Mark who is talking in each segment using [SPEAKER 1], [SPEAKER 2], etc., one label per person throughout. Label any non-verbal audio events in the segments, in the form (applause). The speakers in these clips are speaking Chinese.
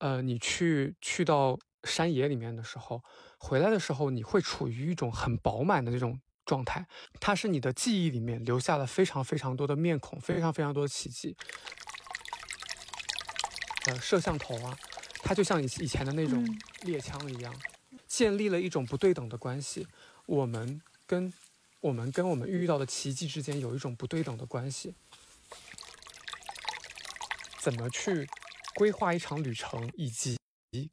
[SPEAKER 1] 呃，你去去到山野里面的时候，回来的时候，你会处于一种很饱满的这种状态，它是你的记忆里面留下了非常非常多的面孔，非常非常多的奇迹。呃，摄像头啊，它就像以以前的那种猎枪一样，建立了一种不对等的关系。我们跟我们跟我们遇到的奇迹之间有一种不对等的关系。怎么去规划一场旅程，以及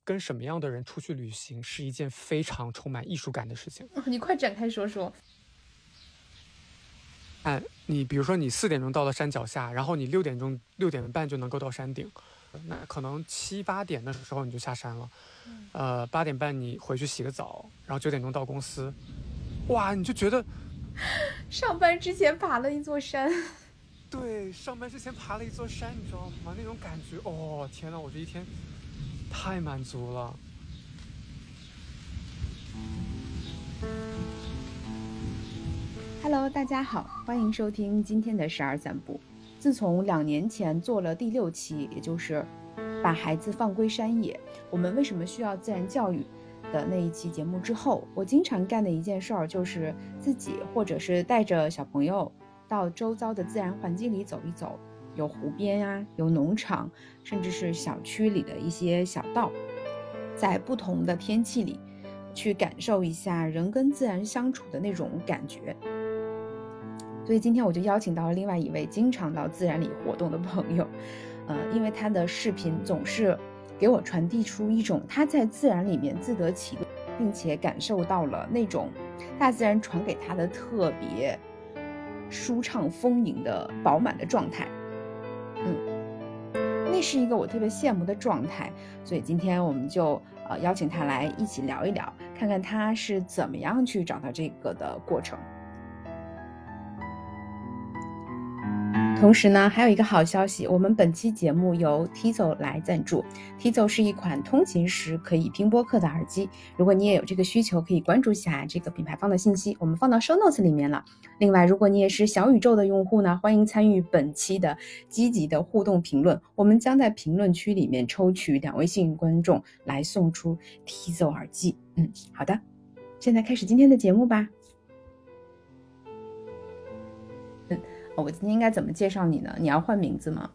[SPEAKER 1] 跟什么样的人出去旅行，是一件非常充满艺术感的事情。
[SPEAKER 2] 你快展开说说。
[SPEAKER 1] 哎，你比如说，你四点钟到了山脚下，然后你六点钟六点半就能够到山顶，那可能七八点的时候你就下山了。呃，八点半你回去洗个澡，然后九点钟到公司，哇，你就觉得
[SPEAKER 2] 上班之前爬了一座山。
[SPEAKER 1] 对，上班之前爬了一座山，你知道吗？那种感觉，哦，天呐，我这一天太满足了。
[SPEAKER 2] Hello，大家好，欢迎收听今天的十二散步。自从两年前做了第六期，也就是把孩子放归山野，我们为什么需要自然教育的那一期节目之后，我经常干的一件事儿就是自己或者是带着小朋友。到周遭的自然环境里走一走，有湖边呀，有农场，甚至是小区里的一些小道，在不同的天气里，去感受一下人跟自然相处的那种感觉。所以今天我就邀请到了另外一位经常到自然里活动的朋友，呃，因为他的视频总是给我传递出一种他在自然里面自得其乐，并且感受到了那种大自然传给他的特别。舒畅丰盈的饱满的状态，嗯，那是一个我特别羡慕的状态，所以今天我们就呃邀请他来一起聊一聊，看看他是怎么样去找到这个的过程。同时呢，还有一个好消息，我们本期节目由 Tizo 来赞助。Tizo 是一款通勤时可以听播客的耳机。如果你也有这个需求，可以关注一下这个品牌方的信息，我们放到 Show Notes 里面了。另外，如果你也是小宇宙的用户呢，欢迎参与本期的积极的互动评论，我们将在评论区里面抽取两位幸运观众来送出 Tizo 耳机。嗯，好的，现在开始今天的节目吧。我今天应该怎么介绍你呢？你要换名字吗？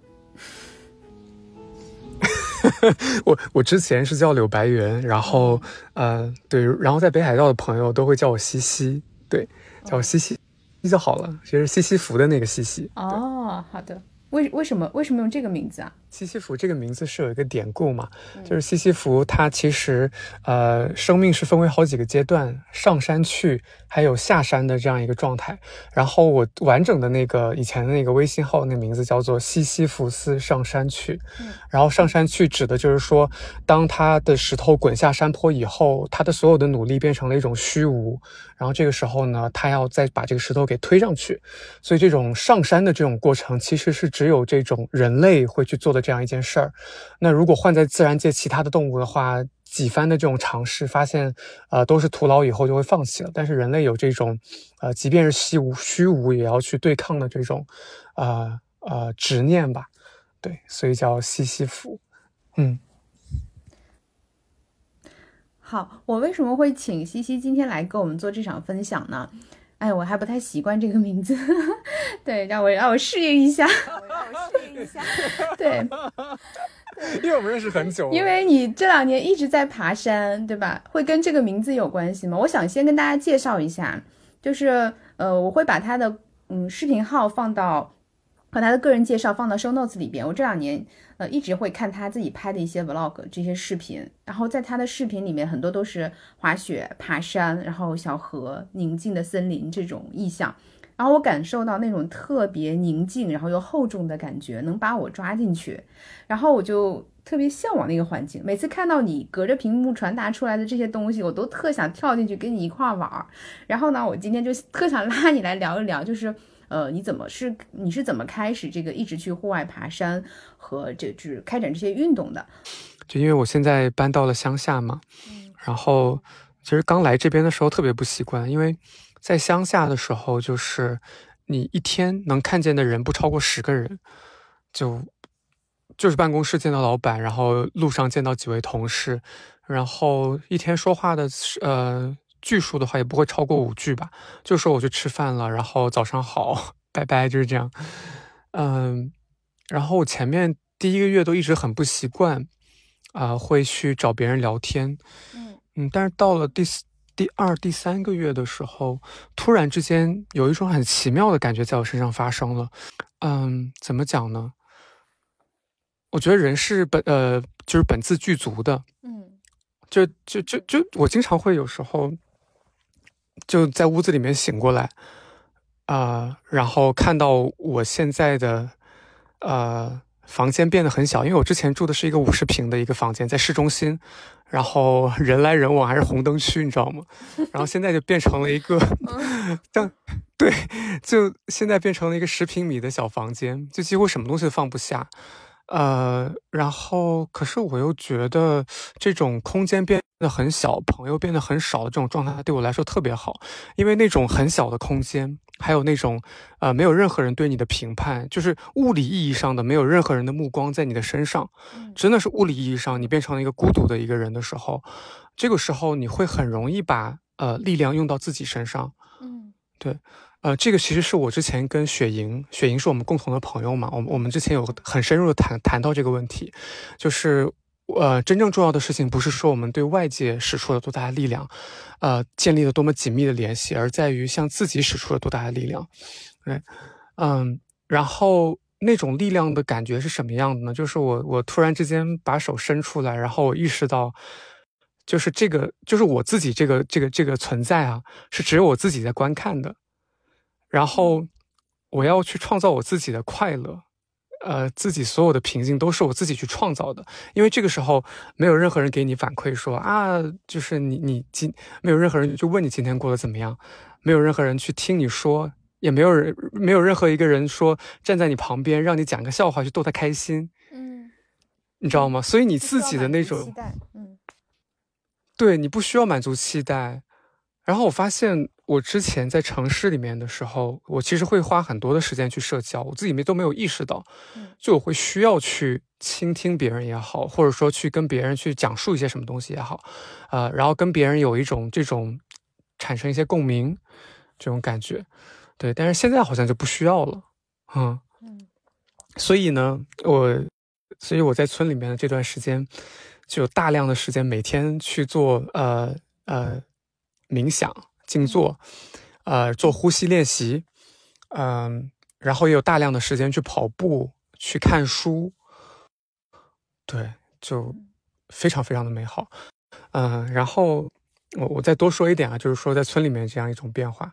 [SPEAKER 2] (laughs)
[SPEAKER 1] 我我之前是叫柳白猿，然后呃对，然后在北海道的朋友都会叫我西西，对，叫我西西，就好了，其实西西服的那个西西。
[SPEAKER 2] 哦，好的，为为什么为什么用这个名字啊？
[SPEAKER 1] 西西弗这个名字是有一个典故嘛，就是西西弗他其实呃生命是分为好几个阶段，上山去还有下山的这样一个状态。然后我完整的那个以前的那个微信号那名字叫做西西弗斯上山去，然后上山去指的就是说，当他的石头滚下山坡以后，他的所有的努力变成了一种虚无，然后这个时候呢，他要再把这个石头给推上去。所以这种上山的这种过程，其实是只有这种人类会去做的。这样一件事儿，那如果换在自然界其他的动物的话，几番的这种尝试，发现，呃，都是徒劳，以后就会放弃了。但是人类有这种，呃，即便是虚无虚无，也要去对抗的这种，呃呃执念吧，对，所以叫西西弗。嗯，
[SPEAKER 2] 好，我为什么会请西西今天来跟我们做这场分享呢？哎，我还不太习惯这个名字，(laughs) 对，让我让我适应一下，让我适应一下，(laughs) 对，
[SPEAKER 1] 因为我们认识很久，
[SPEAKER 2] 因为你这两年一直在爬山，对吧？会跟这个名字有关系吗？我想先跟大家介绍一下，就是呃，我会把他的嗯视频号放到。和他的个人介绍放到 show notes 里边。我这两年呃一直会看他自己拍的一些 vlog 这些视频，然后在他的视频里面很多都是滑雪、爬山，然后小河、宁静的森林这种意象，然后我感受到那种特别宁静，然后又厚重的感觉，能把我抓进去，然后我就特别向往那个环境。每次看到你隔着屏幕传达出来的这些东西，我都特想跳进去跟你一块玩儿。然后呢，我今天就特想拉你来聊一聊，就是。呃，你怎么是你是怎么开始这个一直去户外爬山和这就是开展这些运动的？
[SPEAKER 1] 就因为我现在搬到了乡下嘛，嗯，然后其实刚来这边的时候特别不习惯，因为在乡下的时候，就是你一天能看见的人不超过十个人，就就是办公室见到老板，然后路上见到几位同事，然后一天说话的呃句数的话也不会超过五句吧，就说我去吃饭了，然后早上好，拜拜，就是这样。嗯，然后我前面第一个月都一直很不习惯，啊，会去找别人聊天，嗯嗯，但是到了第四。第二、第三个月的时候，突然之间有一种很奇妙的感觉在我身上发生了。嗯，怎么讲呢？我觉得人是本呃，就是本自具足的。嗯，就就就就我经常会有时候就在屋子里面醒过来，啊，然后看到我现在的呃房间变得很小，因为我之前住的是一个五十平的一个房间，在市中心。然后 (laughs) 人来人往，还是红灯区，你知道吗？然后现在就变成了一个，(laughs) 但，对，就现在变成了一个十平米的小房间，就几乎什么东西都放不下。呃，然后可是我又觉得这种空间变得很小，朋友变得很少的这种状态对我来说特别好，因为那种很小的空间，还有那种呃没有任何人对你的评判，就是物理意义上的没有任何人的目光在你的身上，真的是物理意义上你变成了一个孤独的一个人的时候，这个时候你会很容易把呃力量用到自己身上，嗯，对。呃，这个其实是我之前跟雪莹，雪莹是我们共同的朋友嘛，我们我们之前有很深入的谈谈到这个问题，就是呃，真正重要的事情不是说我们对外界使出了多大的力量，呃，建立了多么紧密的联系，而在于向自己使出了多大的力量。对，嗯，然后那种力量的感觉是什么样的呢？就是我我突然之间把手伸出来，然后我意识到，就是这个就是我自己这个这个这个存在啊，是只有我自己在观看的。然后我要去创造我自己的快乐，呃，自己所有的平静都是我自己去创造的。因为这个时候没有任何人给你反馈说啊，就是你你今没有任何人就问你今天过得怎么样，没有任何人去听你说，也没有人没有任何一个人说站在你旁边让你讲个笑话去逗他开心，嗯，你知道吗？所以你自己的那种，嗯，对你不需要满足期待。然后我发现。我之前在城市里面的时候，我其实会花很多的时间去社交，我自己没都没有意识到，就我会需要去倾听别人也好，或者说去跟别人去讲述一些什么东西也好，呃，然后跟别人有一种这种产生一些共鸣这种感觉，对，但是现在好像就不需要了，嗯。嗯，所以呢，我所以我在村里面的这段时间，就有大量的时间每天去做呃呃冥想。静坐，呃，做呼吸练习，嗯，然后也有大量的时间去跑步、去看书，对，就非常非常的美好，嗯，然后我我再多说一点啊，就是说在村里面这样一种变化，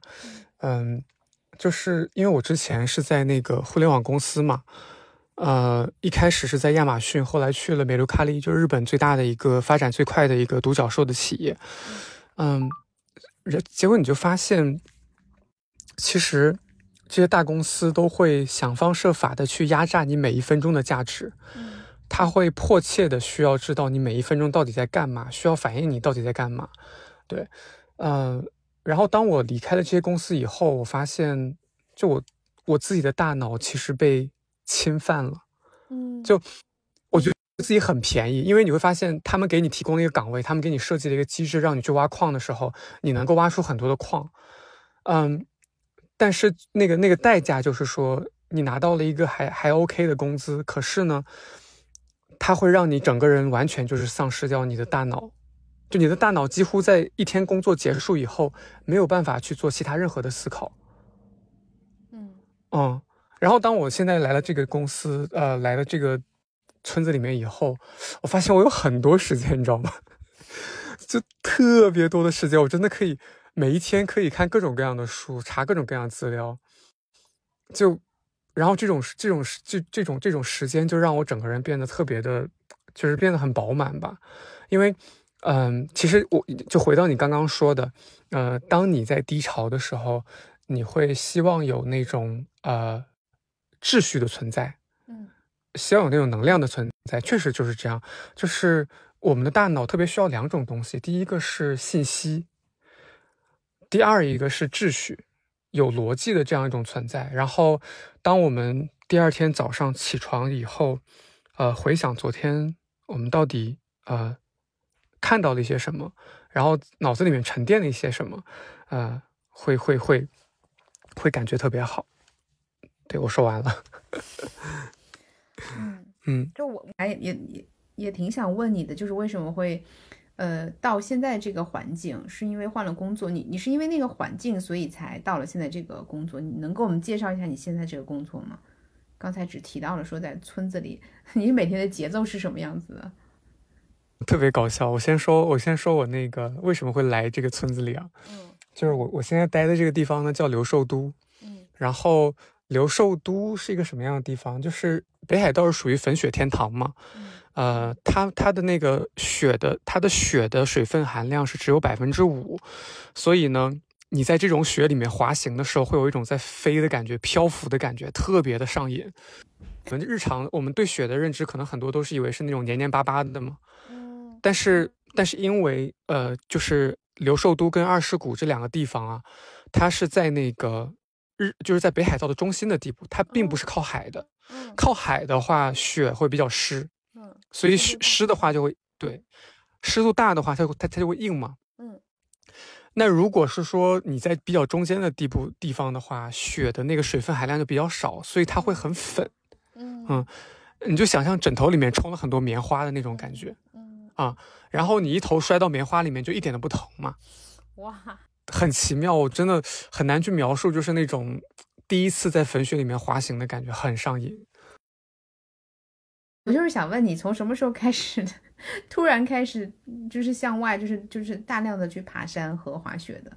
[SPEAKER 1] 嗯，就是因为我之前是在那个互联网公司嘛，呃，一开始是在亚马逊，后来去了美卢卡利，就是日本最大的一个发展最快的一个独角兽的企业，嗯。结果你就发现，其实这些大公司都会想方设法的去压榨你每一分钟的价值。嗯，他会迫切的需要知道你每一分钟到底在干嘛，需要反映你到底在干嘛。对，呃，然后当我离开了这些公司以后，我发现，就我我自己的大脑其实被侵犯了。嗯，就。自己很便宜，因为你会发现，他们给你提供了一个岗位，他们给你设计了一个机制，让你去挖矿的时候，你能够挖出很多的矿。嗯，但是那个那个代价就是说，你拿到了一个还还 OK 的工资，可是呢，它会让你整个人完全就是丧失掉你的大脑，就你的大脑几乎在一天工作结束以后，没有办法去做其他任何的思考。嗯嗯，然后当我现在来了这个公司，呃，来了这个。村子里面以后，我发现我有很多时间，你知道吗？(laughs) 就特别多的时间，我真的可以每一天可以看各种各样的书，查各种各样的资料。就，然后这种这种这这种这种时间，就让我整个人变得特别的，就是变得很饱满吧。因为，嗯，其实我就回到你刚刚说的，呃，当你在低潮的时候，你会希望有那种呃秩序的存在。嗯望有那种能量的存在，确实就是这样。就是我们的大脑特别需要两种东西，第一个是信息，第二一个是秩序，有逻辑的这样一种存在。然后，当我们第二天早上起床以后，呃回想昨天我们到底呃看到了一些什么，然后脑子里面沉淀了一些什么，呃，会会会会感觉特别好。对我说完了。(laughs)
[SPEAKER 2] 嗯
[SPEAKER 1] 嗯，
[SPEAKER 2] 就我还也也也挺想问你的，就是为什么会呃到现在这个环境，是因为换了工作？你你是因为那个环境，所以才到了现在这个工作？你能给我们介绍一下你现在这个工作吗？刚才只提到了说在村子里，(laughs) 你每天的节奏是什么样子的？(laughs)
[SPEAKER 1] 特别搞笑。我先说，我先说我那个为什么会来这个村子里啊？
[SPEAKER 2] 嗯
[SPEAKER 1] 就是我我现在待的这个地方呢叫留寿都，
[SPEAKER 2] 嗯
[SPEAKER 1] 然后留寿都是一个什么样的地方？就是北海道是属于粉雪天堂嘛，
[SPEAKER 2] 嗯
[SPEAKER 1] 呃，它它的那个雪的它的雪的水分含量是只有百分之五，所以呢，你在这种雪里面滑行的时候，会有一种在飞的感觉、漂浮的感觉，特别的上瘾。我们日常我们对雪的认知，可能很多都是以为是那种黏黏巴巴的嘛，
[SPEAKER 2] 嗯
[SPEAKER 1] 但是但是因为呃，就是留寿都跟二世谷这两个地方啊，它是在那个日就是在北海道的中心的地步，它并不是靠海的。
[SPEAKER 2] 嗯。
[SPEAKER 1] 靠海的话，雪会比较湿，
[SPEAKER 2] 嗯
[SPEAKER 1] 所以
[SPEAKER 2] 湿
[SPEAKER 1] 湿湿的话就会对，湿度大的话，它它它就会硬嘛。
[SPEAKER 2] 嗯。
[SPEAKER 1] 那如果是说你在比较中间的地部地方的话，雪的那个水分含量就比较少，所以它会很粉。
[SPEAKER 2] 嗯。
[SPEAKER 1] 嗯你就想象枕头里面充了很多棉花的那种感觉，
[SPEAKER 2] 嗯。
[SPEAKER 1] 啊然后你一头摔到棉花里面，就一点都不疼嘛，
[SPEAKER 2] 哇。
[SPEAKER 1] 很奇妙，我真的很难去描述，就是那种第一次在粉雪里面滑行的感觉，很上瘾。
[SPEAKER 2] 我就是想问你，从什么时候开始的？突然开始就是向外，就是就是大量的去爬山和滑雪的。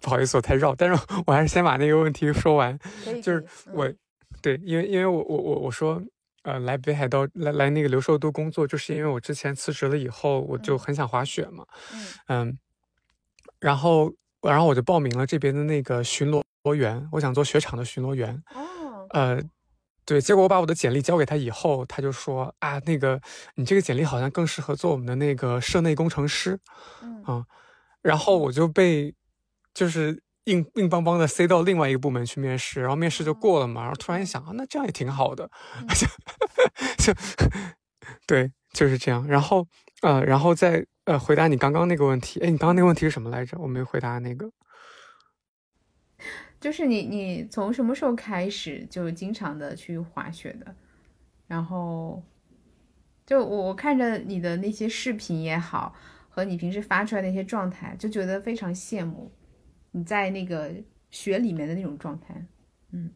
[SPEAKER 1] 不好意思，我太绕，但是我还是先把那个问题说完。就是我，对，因为因为我我我我说，呃，来北海道来来那个留寿都工作，就是因为我之前辞职了以后，我就
[SPEAKER 2] 嗯
[SPEAKER 1] 很想滑雪嘛，
[SPEAKER 2] 嗯
[SPEAKER 1] 嗯，然后然后我就报名了这边的那个巡逻员，我想做雪场的巡逻员，
[SPEAKER 2] 哦
[SPEAKER 1] 呃，对，结果我把我的简历交给他以后，他就说啊，那个你这个简历好像更适合做我们的那个社内工程师，
[SPEAKER 2] 嗯
[SPEAKER 1] 啊然后我就被就是硬硬邦邦的塞到另外一个部门去面试，然后面试就过了嘛，然后突然一想啊，那这样也挺好的，(laughs) 就对，就是这样。然后呃，然后再呃回答你刚刚那个问题，哎，你刚刚那个问题是什么来着？我没回答那个。
[SPEAKER 2] 就是你你从什么时候开始就经常的去滑雪的？然后就我我看着你的那些视频也好，和你平时发出来那些状态，就觉得非常羡慕你在那个雪里面的那种状态。
[SPEAKER 1] 嗯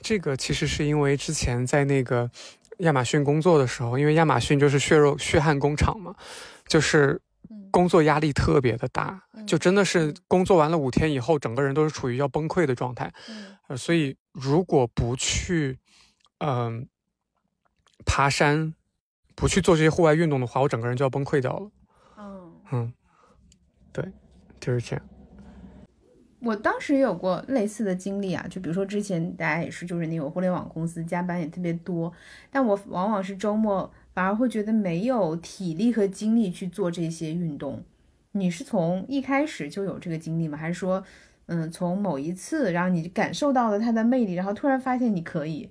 [SPEAKER 1] 这个其实是因为之前在那个亚马逊工作的时候，因为亚马逊就是血肉血汗工厂嘛，就是工作压力特别的大，就真的是工作完了五天以后，整个人都是处于要崩溃的状态。
[SPEAKER 2] 嗯
[SPEAKER 1] 呃，所以如果不去，嗯、爬山，不去做这些户外运动的话，我整个人就要崩溃掉了。
[SPEAKER 2] 嗯，
[SPEAKER 1] 嗯，对，就是这样。
[SPEAKER 2] 我当时也有过类似的经历啊，就比如说之前大家也是，就是那种互联网公司加班也特别多，但我往往是周末反而会觉得没有体力和精力去做这些运动。你是从一开始就有这个经历吗？还是说，嗯，从某一次然后你感受到了它的魅力，然后突然发现你可以？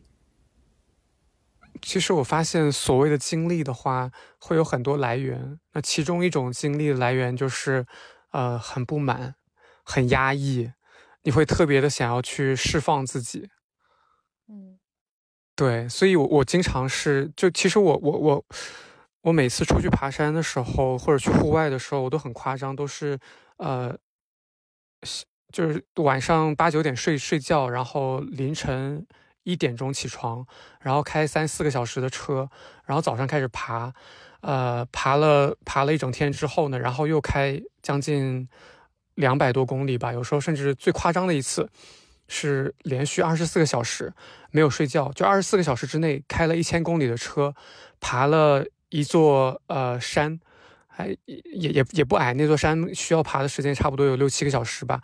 [SPEAKER 1] 其实我发现，所谓的经历的话，会有很多来源。那其中一种经历的来源就是，呃，很不满，很压抑，你会特别的想要去释放自己。对，所以我，我经常是，就其实我我我我每次出去爬山的时候，或者去户外的时候，我都很夸张，都是呃，就是晚上八九点睡睡觉，然后凌晨一点钟起床，然后开三四个小时的车，然后早上开始爬，呃，爬了爬了一整天之后呢，然后又开将近两百多公里吧，有时候甚至最夸张的一次。是连续二十四个小时没有睡觉，就二十四个小时之内开了一千公里的车，爬了一座呃山，还也也也不矮，那座山需要爬的时间差不多有六七个小时吧。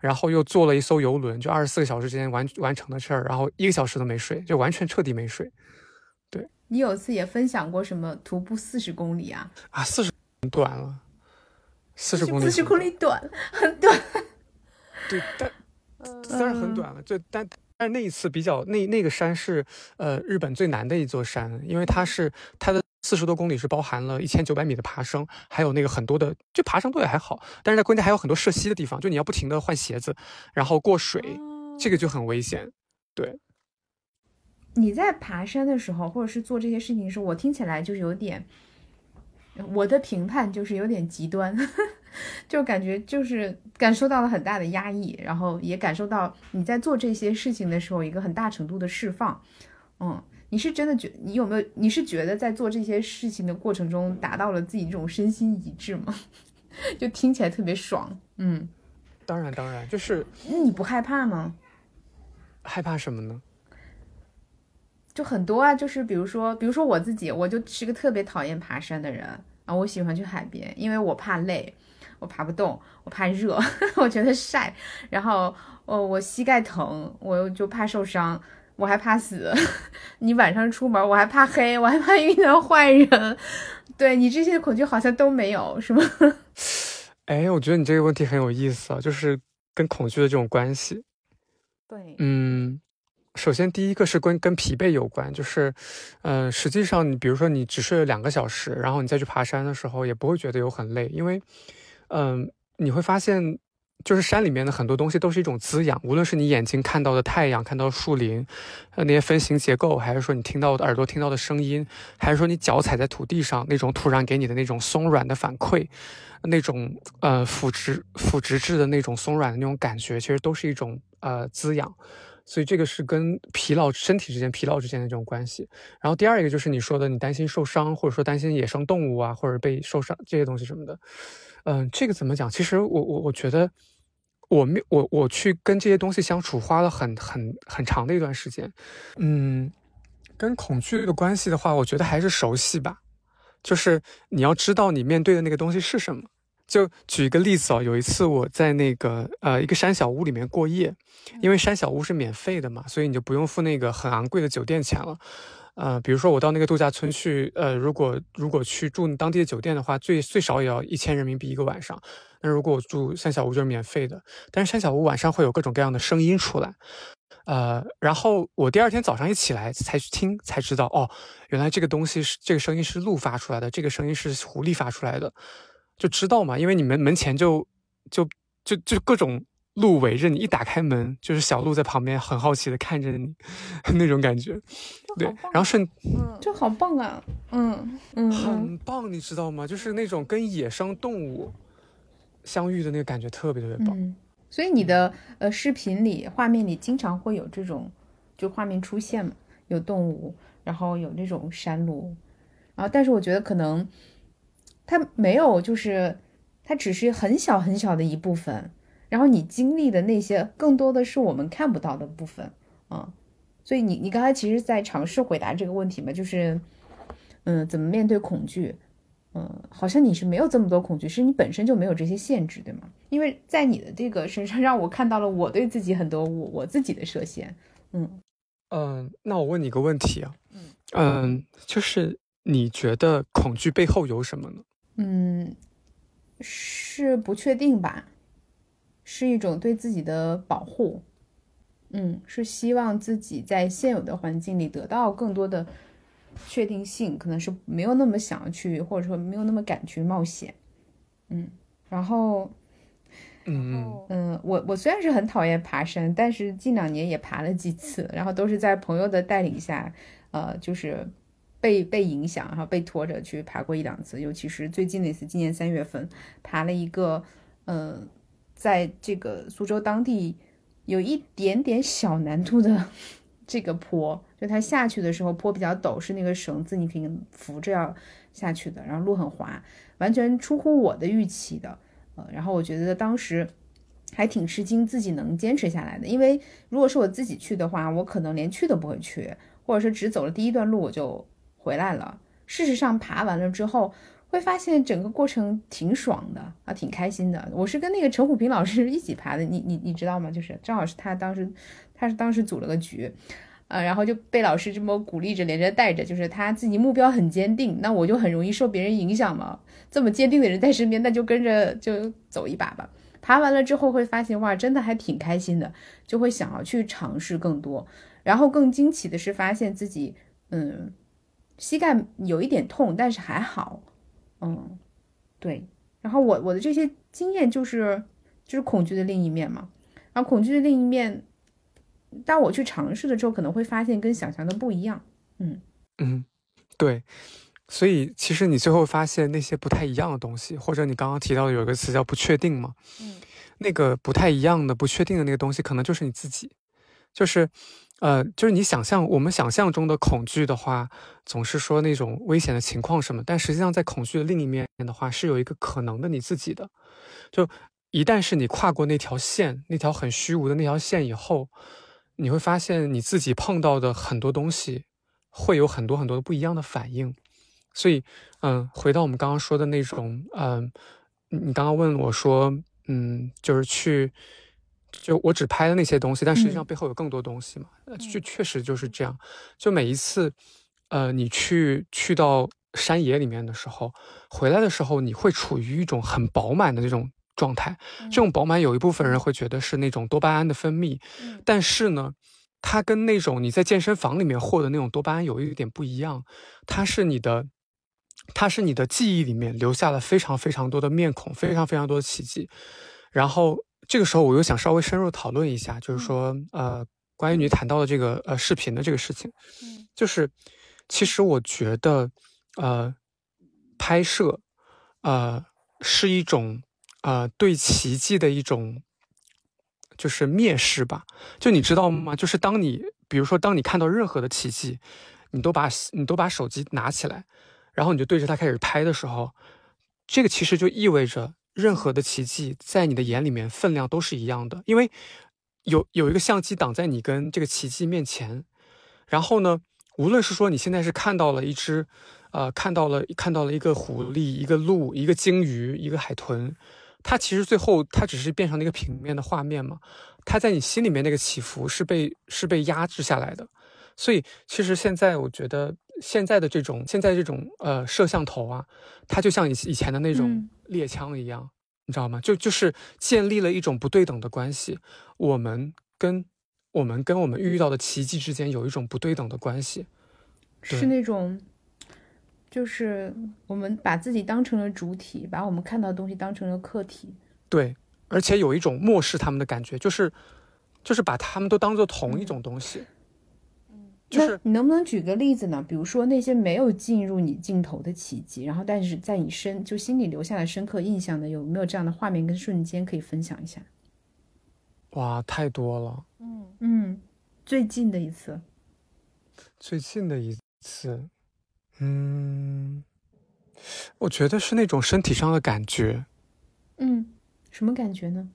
[SPEAKER 1] 然后又坐了一艘游轮，就二十四个小时之间完完成的事儿，然后一个小时都没睡，就完全彻底没睡对
[SPEAKER 2] 你有次也分享过什么徒步四十公里啊？
[SPEAKER 1] 啊！四十短了，四十公里，
[SPEAKER 2] 四十公里短，很短。
[SPEAKER 1] 对，但
[SPEAKER 2] 嗯
[SPEAKER 1] 当然很短了，就但但那一次比较，那那个山是呃日本最难的一座山，因为它是它的四十多公里是包含了一千九百米的爬升，还有那个很多的，就爬升度也还好，但是在关键还有很多涉溪的地方，就你要不停的换鞋子，然后过水，这个就很危险。对，
[SPEAKER 2] 你在爬山的时候，或者是做这些事情的时候，我听起来就是有点，我的评判就是有点极端。就感觉就是感受到了很大的压抑，然后也感受到你在做这些事情的时候一个很大程度的释放。嗯，你是真的觉你有没有？你是觉得在做这些事情的过程中达到了自己这种身心一致吗？(laughs) 就听起来特别爽。嗯，
[SPEAKER 1] 当然当然，就是
[SPEAKER 2] 你不害怕吗？
[SPEAKER 1] 害怕什么呢？
[SPEAKER 2] 就很多啊，就是比如说，比如说我自己，我就是个特别讨厌爬山的人啊，我喜欢去海边，因为我怕累。我爬不动，我怕热，(laughs) 我觉得晒，然后哦，我膝盖疼，我就怕受伤，我还怕死。(laughs) 你晚上出门，我还怕黑，我还怕遇到坏人。(laughs) 对你这些恐惧好像都没有，是吗？
[SPEAKER 1] 哎，我觉得你这个问题很有意思啊，就是跟恐惧的这种关系。
[SPEAKER 2] 对，
[SPEAKER 1] 嗯，首先第一个是跟跟疲惫有关，就是，嗯，实际上你比如说你只睡了两个小时，然后你再去爬山的时候，也不会觉得有很累，因为。嗯，你会发现，就是山里面的很多东西都是一种滋养，无论是你眼睛看到的太阳、看到树林，呃那些分形结构，还是说你听到的耳朵听到的声音，还是说你脚踩在土地上那种土壤给你的那种松软的反馈，那种呃腐殖腐殖质的那种松软的那种感觉，其实都是一种呃滋养。所以这个是跟疲劳身体之间疲劳之间的这种关系。然后第二一个就是你说的，你担心受伤，或者说担心野生动物啊，或者被受伤这些东西什么的。嗯，这个怎么讲？其实我我我觉得，我没我我去跟这些东西相处，花了很很很长的一段时间。嗯，跟恐惧的关系的话，我觉得还是熟悉吧。就是你要知道你面对的那个东西是什么。就举一个例子哦，有一次我在那个呃一个山小屋里面过夜，因为山小屋是免费的嘛，所以你就不用付那个很昂贵的酒店钱了。呃，比如说我到那个度假村去，呃，如果如果去住当地的酒店的话，最最少也要一千人民币一个晚上。那如果我住山小屋就是免费的，但是山小屋晚上会有各种各样的声音出来，呃，然后我第二天早上一起来才去听，才知道哦，原来这个东西是这个声音是鹿发出来的，这个声音是狐狸发出来的，就知道嘛，因为你们门前就就就就各种。鹿围着你，一打开门就是小鹿在旁边，很好奇的看着你，(laughs) 那种感觉。对，然后顺，
[SPEAKER 2] 嗯，就好棒啊，嗯嗯，
[SPEAKER 1] 很棒，你知道吗？就是那种跟野生动物相遇的那个感觉，特别特别棒。
[SPEAKER 2] 所以你的呃视频里、画面里经常会有这种就画面出现嘛，有动物，然后有那种山路，然后但是我觉得可能它没有，就是它只是很小很小的一部分。然后你经历的那些，更多的是我们看不到的部分，啊，所以你你刚才其实在尝试回答这个问题嘛，就是，嗯，怎么面对恐惧，嗯，好像你是没有这么多恐惧，是你本身就没有这些限制，对吗？因为在你的这个身上，让我看到了我对自己很多我我自己的设限，嗯
[SPEAKER 1] 嗯，那我问你个问题啊，嗯嗯，就是你觉得恐惧背后有什么呢？
[SPEAKER 2] 嗯，是不确定吧。是一种对自己的保护，嗯，是希望自己在现有的环境里得到更多的确定性，可能是没有那么想要去，或者说没有那么敢去冒险，嗯，然后，
[SPEAKER 1] 嗯
[SPEAKER 2] 嗯我我虽然是很讨厌爬山，但是近两年也爬了几次，然后都是在朋友的带领下，呃，就是被被影响，然后被拖着去爬过一两次，尤其是最近的一次，今年三月份爬了一个，嗯。在这个苏州当地，有一点点小难度的这个坡，就它下去的时候坡比较陡，是那个绳子你可以扶着要下去的，然后路很滑，完全出乎我的预期的，呃，然后我觉得当时还挺吃惊自己能坚持下来的，因为如果是我自己去的话，我可能连去都不会去，或者是只走了第一段路我就回来了。事实上爬完了之后。会发现整个过程挺爽的啊，挺开心的。我是跟那个陈虎平老师 (laughs) 一起爬的，你你你知道吗？就是正好是他当时，他是当时组了个局，啊，然后就被老师这么鼓励着，连着带着，就是他自己目标很坚定，那我就很容易受别人影响嘛。这么坚定的人在身边，那就跟着就走一把吧。爬完了之后会发现，哇，真的还挺开心的，就会想要去尝试更多。然后更惊奇的是，发现自己，嗯，膝盖有一点痛，但是还好，嗯，对。然后我我的这些经验就是，就是恐惧的另一面嘛。然后恐惧的另一面，当我去尝试的时候，可能会发现跟想象的不一样。嗯
[SPEAKER 1] 嗯，对。所以其实你最后发现那些不太一样的东西，或者你刚刚提到的有一个词叫不确定嘛。
[SPEAKER 2] 嗯，
[SPEAKER 1] 那个不太一样的、不确定的那个东西，可能就是你自己，就是。呃，就是你想象我们想象中的恐惧的话，总是说那种危险的情况什么，但实际上在恐惧的另一面的话，是有一个可能的你自己的。就一旦是你跨过那条线，那条很虚无的那条线以后，你会发现你自己碰到的很多东西会有很多很多的不一样的反应。所以，嗯，回到我们刚刚说的那种，嗯，你刚刚问我说，嗯，就是去。就我只拍了那些东西，但实际上背后有更多东西嘛？就确实就是这样。就每一次，呃，你去去到山野里面的时候，回来的时候，你会处于一种很饱满的这种状态。这种饱满，有一部分人会觉得是那种多巴胺的分泌，但是呢，它跟那种你在健身房里面获得那种多巴胺有一点不一样。它是你的，它是你的记忆里面留下了非常非常多的面孔，非常非常多的奇迹，然后。这个时候，我又想稍微深入讨论一下，就是说，呃，关于你谈到的这个呃视频的这个事情，
[SPEAKER 2] 嗯，
[SPEAKER 1] 就是其实我觉得，呃，拍摄，呃，是一种呃对奇迹的一种就是蔑视吧。就你知道吗？就是当你比如说当你看到任何的奇迹，你都把你都把手机拿起来，然后你就对着它开始拍的时候，这个其实就意味着。任何的奇迹在你的眼里面分量都是一样的，因为有有一个相机挡在你跟这个奇迹面前。然后呢，无论是说你现在是看到了一只，呃，看到了看到了一个狐狸、一个鹿、一个鲸鱼、一个海豚，它其实最后它只是变成了一个平面的画面嘛。它在你心里面那个起伏是被是被压制下来的。所以其实现在我觉得现在的这种现在这种呃摄像头啊，它就像以以前的那种。猎枪一样，你知道吗？就就是建立了一种不对等的关系。我们跟我们跟我们遇到的奇迹之间有一种不对等的关系，
[SPEAKER 2] 是那种，就是我们把自己当成了主体，把我们看到的东西当成了客体。
[SPEAKER 1] 对，而且有一种漠视他们的感觉，就是就是把他们都当做同一种东西。就是
[SPEAKER 2] 你能不能举个例子呢？比如说那些没有进入你镜头的奇迹，然后但是在你身就心里留下了深刻印象的，有没有这样的画面跟瞬间可以分享一下？
[SPEAKER 1] 哇，太多了。
[SPEAKER 2] 嗯嗯，最近的一次，
[SPEAKER 1] 最近的一次，嗯，我觉得是那种身体上的感觉。
[SPEAKER 2] 嗯，什么感觉呢？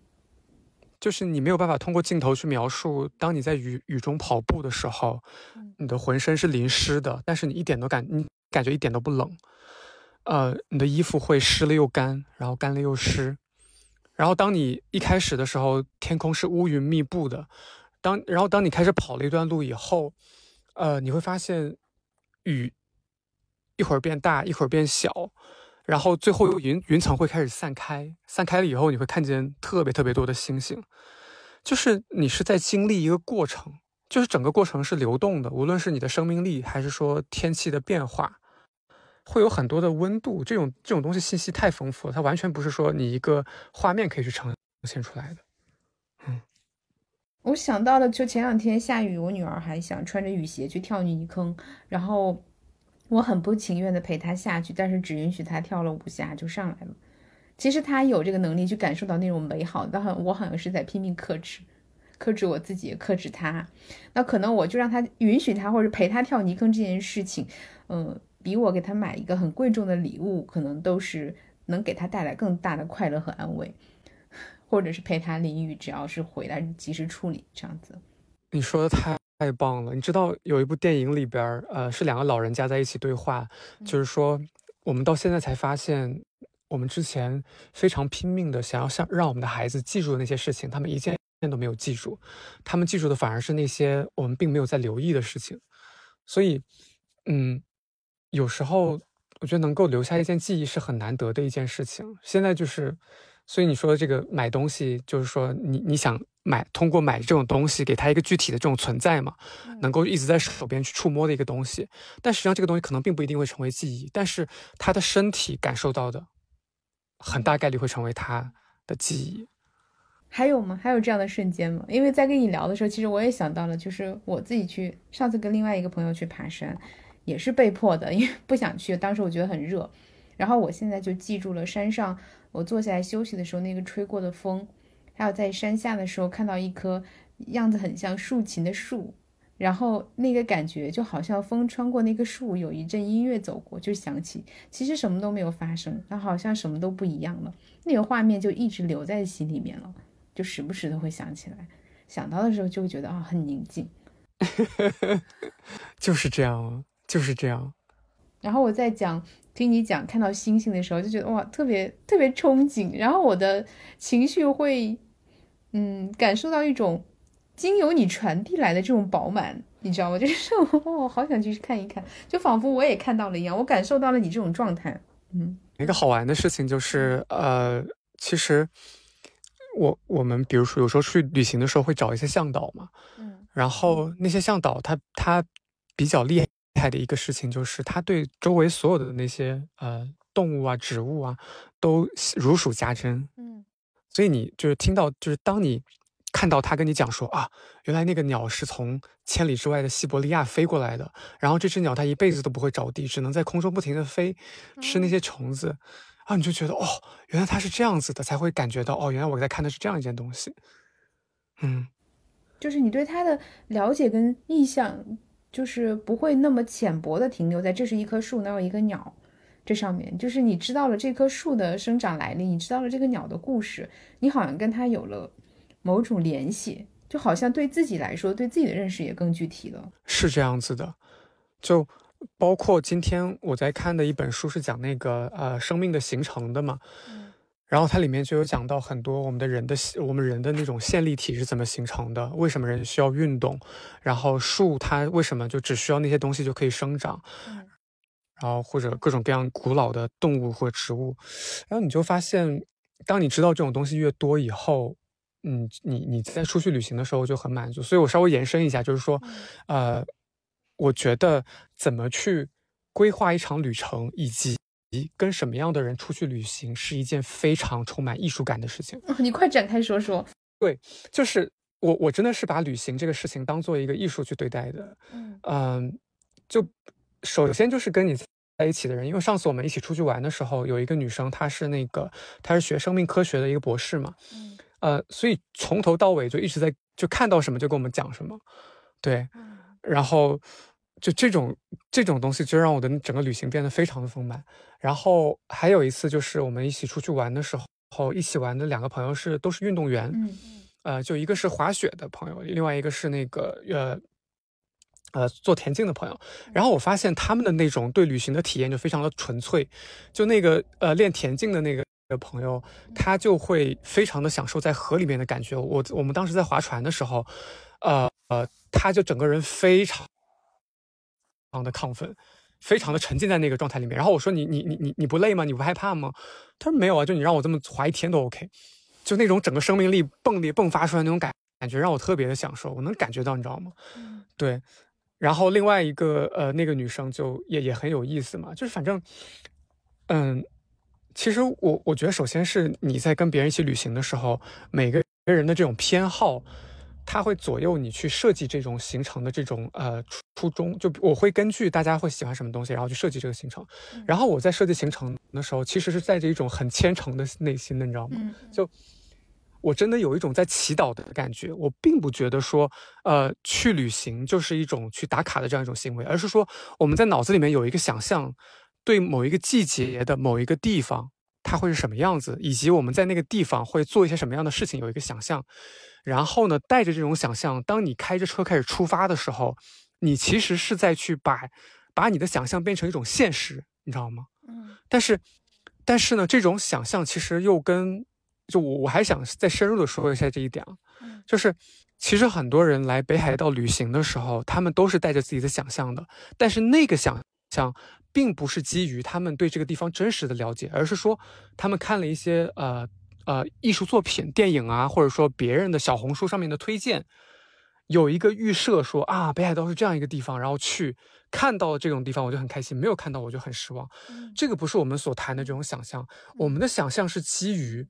[SPEAKER 1] 就是你没有办法通过镜头去描述，当你在雨雨中跑步的时候，你的浑身是淋湿的，但是你一点都感你感觉一点都不冷，呃，你的衣服会湿了又干，然后干了又湿，然后当你一开始的时候，天空是乌云密布的，当然后当你开始跑了一段路以后，呃，你会发现雨一会儿变大，一会儿变小。然后最后云云层会开始散开，散开了以后你会看见特别特别多的星星，就是你是在经历一个过程，就是整个过程是流动的，无论是你的生命力还是说天气的变化，会有很多的温度，这种这种东西信息太丰富了，它完全不是说你一个画面可以去呈现出来的。嗯，
[SPEAKER 2] 我想到了，就前两天下雨，我女儿还想穿着雨鞋去跳泥坑，然后。我很不情愿的陪他下去，但是只允许他跳了五下就上来了。其实他有这个能力去感受到那种美好，但我好像是在拼命克制，克制我自己，克制他。那可能我就让他允许他或者陪他跳泥坑这件事情，嗯，比我给他买一个很贵重的礼物，可能都是能给他带来更大的快乐和安慰，或者是陪他淋雨，只要是回来及时处理这样子。
[SPEAKER 1] 你说的太。棒了！你知道有一部电影里边，呃，是两个老人家在一起对话，就是说，我们到现在才发现，我们之前非常拼命的想要想让我们的孩子记住的那些事情，他们一件件都没有记住，他们记住的反而是那些我们并没有在留意的事情。所以，嗯，有时候我觉得能够留下一件记忆是很难得的一件事情。现在就是，所以你说的这个买东西，就是说你你想买通过买这种东西给他一个具体的这种存在嘛，能够一直在手边去触摸的一个东西。但实际上这个东西可能并不一定会成为记忆，但是他的身体感受到的，很大概率会成为他的记忆。
[SPEAKER 2] 还有吗？还有这样的瞬间吗？因为在跟你聊的时候，其实我也想到了，就是我自己去上次跟另外一个朋友去爬山，也是被迫的，因为不想去。当时我觉得很热，然后我现在就记住了山上我坐下来休息的时候那个吹过的风，还有在山下的时候看到一棵样子很像竖琴的树，然后那个感觉就好像风穿过那棵树，有一阵音乐走过，就想起其实什么都没有发生，但好像什么都不一样了，那个画面就一直留在心里面了。就时不时的会想起来，想到的时候就会觉得啊很宁静，(laughs)
[SPEAKER 1] 就是这样，就是这样。
[SPEAKER 2] 然后我在讲听你讲看到星星的时候，就觉得哇特别特别憧憬，然后我的情绪会嗯感受到一种经由你传递来的这种饱满，你知道吗？就是 (laughs) 我好想去看一看，就仿佛我也看到了一样，我感受到了你这种状态。嗯，
[SPEAKER 1] 一个好玩的事情就是呃，其实。我我们比如说有时候出去旅行的时候会找一些向导嘛，嗯，然后那些向导他他比较厉害的一个事情就是他对周围所有的那些呃动物啊植物啊都如数家珍，嗯，所以你就是听到就是当你看到他跟你讲说啊，原来那个鸟是从千里之外的西伯利亚飞过来的，然后这只鸟它一辈子都不会着地，只能在空中不停的飞，吃那些虫子。啊，你就觉得哦，原来它是这样子的，才会感觉到哦，原来我在看的是这样一件东西。嗯，
[SPEAKER 2] 就是你对它的了解跟意象，就是不会那么浅薄的停留在这是一棵树，那有一个鸟这上面。就是你知道了这棵树的生长来历，你知道了这个鸟的故事，你好像跟它有了某种联系，就好像对自己来说，对自己的认识也更具体了。
[SPEAKER 1] 是这样子的，就。包括今天我在看的一本书是讲那个呃生命的形成的嘛，然后它里面就有讲到很多我们的人的我们人的那种线粒体是怎么形成的，为什么人需要运动，然后树它为什么就只需要那些东西就可以生长，然后或者各种各样古老的动物或植物，然后你就发现，当你知道这种东西越多以后，嗯，你你在出去旅行的时候就很满足。所以我稍微延伸一下，就是说，呃。我觉得怎么去规划一场旅程，以及跟什么样的人出去旅行，是一件非常充满艺术感的事情。
[SPEAKER 2] 你快展开说说。
[SPEAKER 1] 对，就是我，我真的是把旅行这个事情当做一个艺术去对待的。嗯，就首先就是跟你在一起的人，因为上次我们一起出去玩的时候，有一个女生，她是那个她是学生命科学的一个博士嘛。嗯。呃，所以从头到尾就一直在就看到什么就跟我们讲什么。对。然后，就这种这种东西，就让我的整个旅行变得非常的丰满。然后还有一次，就是我们一起出去玩的时候，一起玩的两个朋友是都是运动员，嗯嗯，呃，就一个是滑雪的朋友，另外一个是那个呃呃做田径的朋友。然后我发现他们的那种对旅行的体验就非常的纯粹。就那个呃练田径的那个朋友，他就会非常的享受在河里面的感觉。我我们当时在划船的时候，呃呃。他就整个人非常，非常的亢奋，非常的沉浸在那个状态里面。然后我说：“你你你你你不累吗？你不害怕吗？”他说：“没有啊，就你让我这么划一天都 OK。”就那种整个生命力迸裂迸发出来那种感感觉，让我特别的享受。我能感觉到，你知道吗？对。然后另外一个呃，那个女生就也也很有意思嘛，就是反正，嗯，其实我我觉得，首先是你在跟别人一起旅行的时候，每个人的这种偏好。它会左右你去设计这种行程的这种呃初衷，就我会根据大家会喜欢什么东西，然后去设计这个行程。然后我在设计行程的时候，其实是带着一种很虔诚的内心的，你知道吗？就我真的有一种在祈祷的感觉。我并不觉得说，呃，去旅行就是一种去打卡的这样一种行为，而是说我们在脑子里面有一个想象，对某一个季节的某一个地方它会是什么样子，以及我们在那个地方会做一些什么样的事情，有一个想象。然后呢，带着这种想象，当你开着车开始出发的时候，你其实是在去把，把你的想象变成一种现实，你知道吗？嗯。但是，但是呢，这种想象其实又跟，就我我还想再深入的说一下这一点啊，就是其实很多人来北海道旅行的时候，他们都是带着自己的想象的，但是那个想象并不是基于他们对这个地方真实的了解，而是说他们看了一些呃。呃艺术作品、电影啊，或者说别人的小红书上面的推荐，有一个预设说啊，北海道是这样一个地方，然后去看到了这种地方，我就很开心；没有看到，我就很失望。这个不是我们所谈的这种想象，我们的想象是基于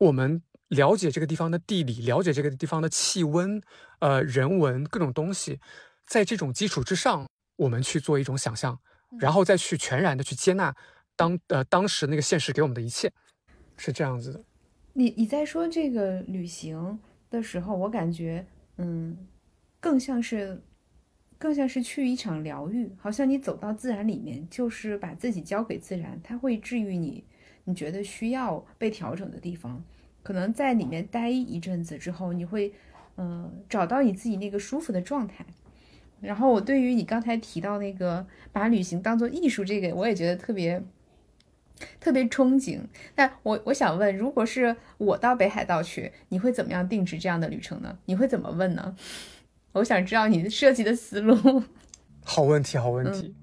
[SPEAKER 1] 我们了解这个地方的地理，了解这个地方的气温、呃人文各种东西，在这种基础之上，我们去做一种想象，然后再去全然的去接纳当呃当时那个现实给我们的一切，是这样子的。
[SPEAKER 2] 你你在说这个旅行的时候，我感觉嗯，更像是更像是去一场疗愈，好像你走到自然里面，就是把自己交给自然，它会治愈你。你觉得需要被调整的地方，可能在里面待一阵子之后，你会嗯找到你自己那个舒服的状态。然后我对于你刚才提到那个把旅行当做艺术这个，我也觉得特别。特别憧憬，那我我想问，如果是我到北海道去，你会怎么样定制这样的旅程呢？你会怎么问呢？我想知道你的设计的思路。
[SPEAKER 1] 好问题，好问题。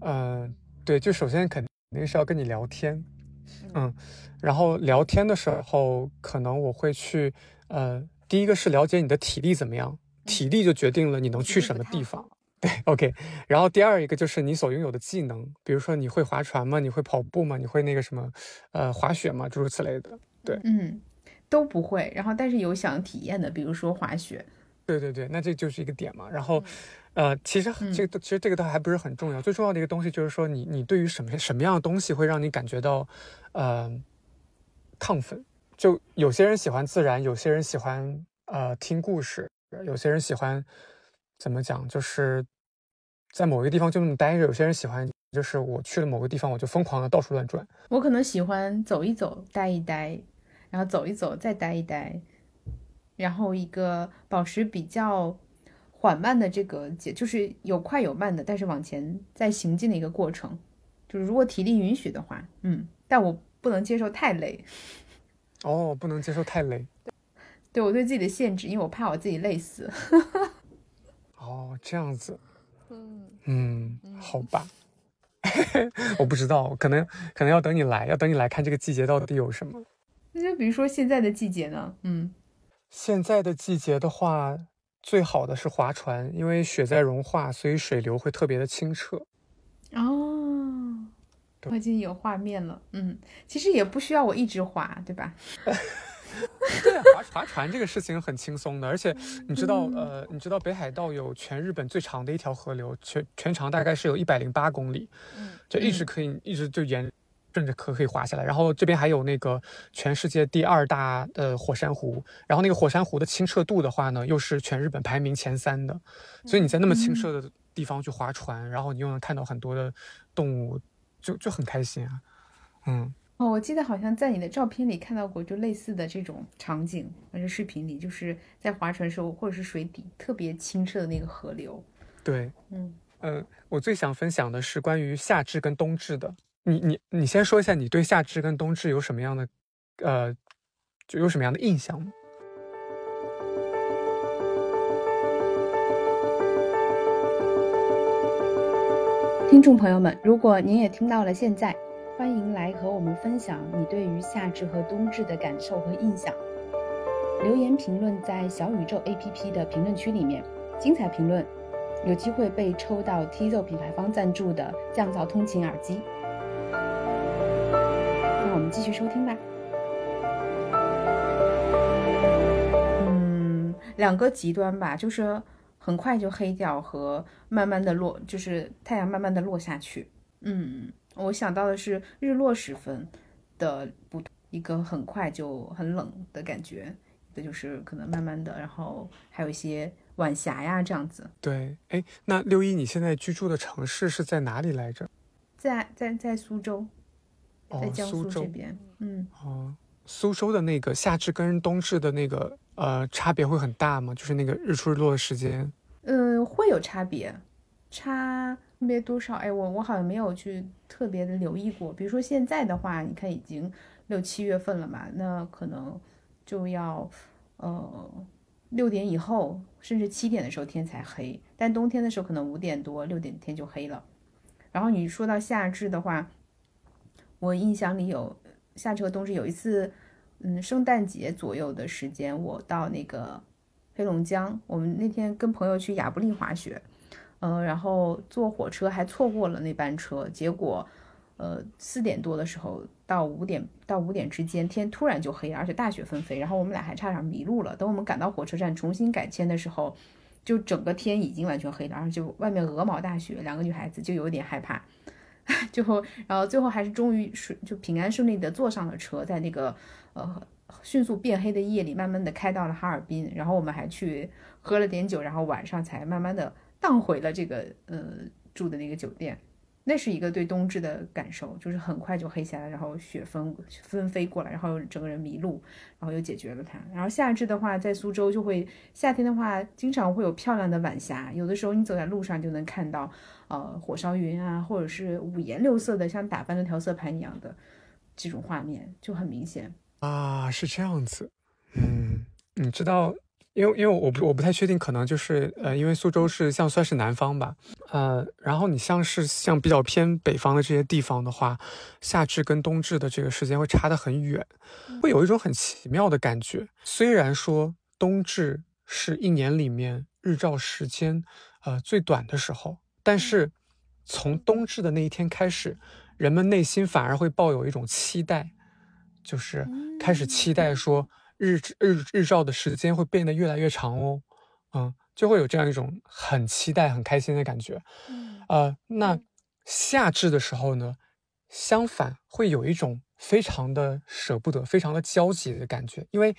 [SPEAKER 1] 嗯，对，就首先肯定是要跟你聊天，嗯，然后聊天的时候，可能我会去，呃，第一个是了解你的体力怎么样，体力就决定了你能去什么地方。(laughs) 对，OK。然后第二一个就是你所拥有的技能，比如说你会划船吗？你会跑步吗？你会那个什么，呃，滑雪吗？诸如此类的。对，
[SPEAKER 2] 嗯，都不会。然后但是有想体验的，比如说滑雪。
[SPEAKER 1] 对对对，那这就是一个点嘛。然后，呃，其实这个其实这个倒还不是很重要。最重要的一个东西就是说，你你对于什么什么样的东西会让你感觉到，呃，亢奋？就有些人喜欢自然，有些人喜欢呃听故事，有些人喜欢。怎么讲？就是在某一个地方就那么待着。有些人喜欢，就是我去了某个地方，我就疯狂的到处乱转。
[SPEAKER 2] 我可能喜欢走一走，待一待，然后走一走，再待一待，然后一个保持比较缓慢的这个节，就是有快有慢的，但是往前在行进的一个过程。就是如果体力允许的话，嗯，但我不能接受太累。(laughs)
[SPEAKER 1] 哦，不能接受太累。
[SPEAKER 2] 对我对自己的限制，因为我怕我自己累死。(laughs)
[SPEAKER 1] 哦，这样子，嗯嗯，好吧，(laughs) 我不知道，可能可能要等你来，要等你来看这个季节到底有什么。
[SPEAKER 2] 那就比如说现在的季节呢，嗯，
[SPEAKER 1] 现在的季节的话，最好的是划船，因为雪在融化，所以水流会特别的清澈。
[SPEAKER 2] 哦，我已经有画面了，嗯，其实也不需要我一直划，对吧？(laughs)
[SPEAKER 1] 对，划划船这个事情很轻松的，而且你知道，呃，你知道北海道有全日本最长的一条河流，全全长大概是有一百零八公里，嗯，就一直可以一直就沿顺着河可以滑下来。然后这边还有那个全世界第二大的火山湖，然后那个火山湖的清澈度的话呢，又是全日本排名前三的，所以你在那么清澈的地方去划船，然后你又能看到很多的动物，就就很开心啊，嗯。
[SPEAKER 2] 哦，我记得好像在你的照片里看到过，就类似的这种场景，或者视频里，就是在划船时候，或者是水底特别清澈的那个河流。
[SPEAKER 1] 对，嗯嗯，我最想分享的是关于夏至跟冬至的。你你你先说一下，你对夏至跟冬至有什么样的，呃，就有什么样的印象吗？
[SPEAKER 2] 听众朋友们，如果您也听到了现在。欢迎来和我们分享你对于夏至和冬至的感受和印象。留言评论在小宇宙 APP 的评论区里面，精彩评论有机会被抽到 Tizo 品牌方赞助的降噪通勤耳机。继续收听吧。嗯，两个极端吧，就是很快就黑掉和慢慢的落，就是太阳慢慢的落下去。嗯。我想到的是日落时分的不一个很快就很冷的感觉，一个就是可能慢慢的，然后还有一些晚霞呀这样子。
[SPEAKER 1] 对，哎，那六一你现在居住的城市是在哪里来着？
[SPEAKER 2] 在在在苏州，在江苏
[SPEAKER 1] 这
[SPEAKER 2] 边。嗯。
[SPEAKER 1] 哦，苏州的那个夏至跟冬至的那个呃差别会很大吗？就是那个日出日落的时间？
[SPEAKER 2] 嗯，会有差别，差。分别多少？哎，我我好像没有去特别的留意过。比如说现在的话，你看已经六七月份了嘛，那可能就要呃六点以后，甚至七点的时候天才黑。但冬天的时候可能五点多六点天就黑了。然后你说到夏至的话，我印象里有夏至和冬至有一次嗯，圣诞节左右的时间，我到那个黑龙江，我们那天跟朋友去亚布力滑雪，嗯，然后坐火车还错过了那班车，结果，呃，四点多的时候到五点到五点之间，天突然就黑，而且大雪纷飞，然后我们俩还差点迷路了。等我们赶到火车站重新改签的时候，就整个天已经完全黑了，然后就外面鹅毛大雪，两个女孩子就有点害怕。(laughs) 最后，然后最后还是终于顺就平安顺利的坐上了车，在那个呃迅速变黑的夜里，慢慢的开到了哈尔滨。然后我们还去喝了点酒，然后晚上才慢慢的荡回了这个呃住的那个酒店。那是一个对冬至的感受，就是很快就黑下来，然后雪纷纷飞过来，然后整个人迷路，然后又解决了它。然后夏至的话，在苏州就会夏天的话，经常会有漂亮的晚霞，有的时候你走在路上就能看到。呃，火烧云啊，或者是五颜六色的，像打翻的调色盘一样的这种画面就很明显
[SPEAKER 1] 啊，是这样子。嗯，你知道，因为因为我不我不太确定，可能就是呃，因为苏州是像算是南方吧，呃，然后你像是像比较偏北方的这些地方的话，夏至跟冬至的这个时间会差得很远，会有一种很奇妙的感觉。虽然说冬至是一年里面日照时间呃最短的时候。但是，从冬至的那一天开始，人们内心反而会抱有一种期待，就是开始期待说日日日照的时间会变得越来越长哦，嗯，就会有这样一种很期待、很开心的感觉。呃，那夏至的时候呢，相反会有一种非常的舍不得、非常的焦急的感觉，因为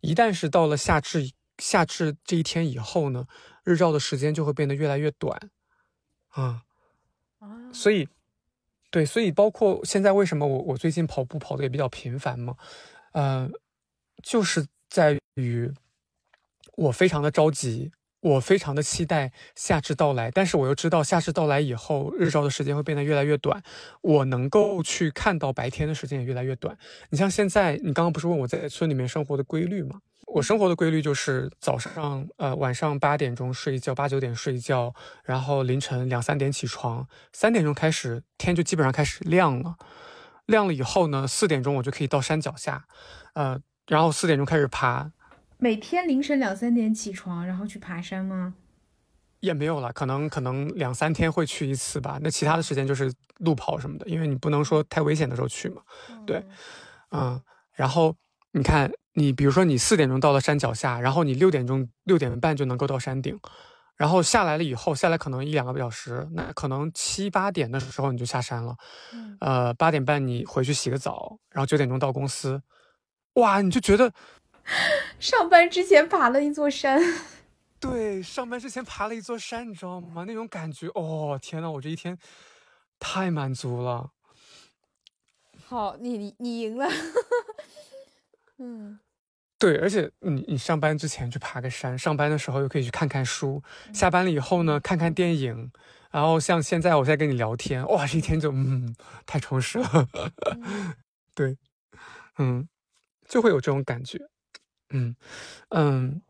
[SPEAKER 1] 一旦是到了夏至夏至这一天以后呢，日照的时间就会变得越来越短。啊，所以，对，所以包括现在为什么我我最近跑步跑的也比较频繁嘛，呃，就是在于我非常的着急，我非常的期待夏至到来，但是我又知道夏至到来以后，日照的时间会变得越来越短，我能够去看到白天的时间也越来越短。你像现在，你刚刚不是问我在村里面生活的规律吗？我生活的规律就是早上，呃，晚上八点钟睡觉，八九点睡觉，然后凌晨两三点起床，三点钟开始天就基本上开始亮了，亮了以后呢，四点钟我就可以到山脚下，呃，然后四点钟开始爬。
[SPEAKER 2] 每天凌晨两三点起床，然后去爬山吗？
[SPEAKER 1] 也没有了，可能可能两三天会去一次吧。那其他的时间就是路跑什么的，因为你不能说太危险的时候去嘛。对，嗯，然后你看。你比如说，你四点钟到了山脚下，然后你六点钟六点半就能够到山顶，然后下来了以后，下来可能一两个小时，那可能七八点的时候你就下山了，呃，八点半你回去洗个澡，然后九点钟到公司，哇，你就觉得 (laughs)
[SPEAKER 2] 上班之前爬了一座山，(laughs)
[SPEAKER 1] 对，上班之前爬了一座山，你知道吗？那种感觉，哦，天呐，我这一天太满足了。
[SPEAKER 2] 好，你你赢了。(laughs) 嗯，
[SPEAKER 1] 对，而且你你上班之前去爬个山，上班的时候又可以去看看书，下班了以后呢看看电影，然后像现在我在跟你聊天，哇，这一天就嗯太充实了，对，嗯，就会有这种感觉，嗯嗯，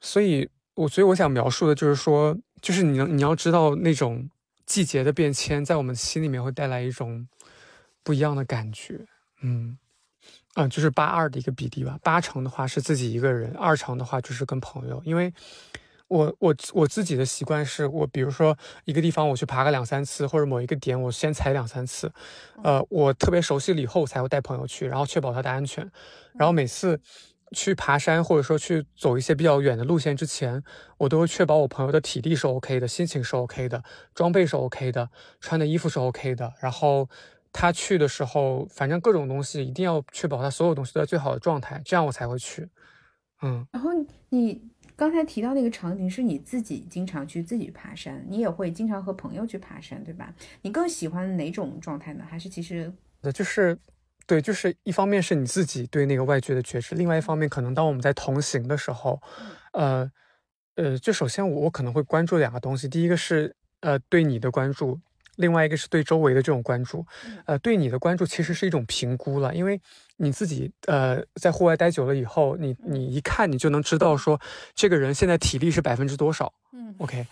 [SPEAKER 1] 所以我所以我想描述的就是说，就是你你要知道那种季节的变迁，在我们心里面会带来一种不一样的感觉，嗯。嗯，就是八二的一个比例吧。八成的话是自己一个人，二成的话就是跟朋友。因为，我我我自己的习惯是，我比如说一个地方我去爬个两三次，或者某一个点我先踩两三次，呃，我特别熟悉了以后才会带朋友去，然后确保他的安全。然后每次去爬山或者说去走一些比较远的路线之前，我都会确保我朋友的体力是 OK 的，心情是 OK 的，装备是 OK 的，穿的衣服是 OK 的，然后。他去的时候，反正各种东西一定要确保他所有东西都在最好的状态，这样我才会去。嗯，
[SPEAKER 2] 然后你刚才提到那个场景是你自己经常去自己爬山，你也会经常和朋友去爬山，对吧？你更喜欢哪种状态呢？还是其实，
[SPEAKER 1] 就是，对，就是一方面是你自己对那个外界的觉知，另外一方面可能当我们在同行的时候，呃，呃，就首先我我可能会关注两个东西，第一个是呃对你的关注。另外一个是对周围的这种关注，呃，对你的关注其实是一种评估了，因为你自己呃在户外待久了以后，你你一看你就能知道说这个人现在体力是百分之多少，嗯，OK，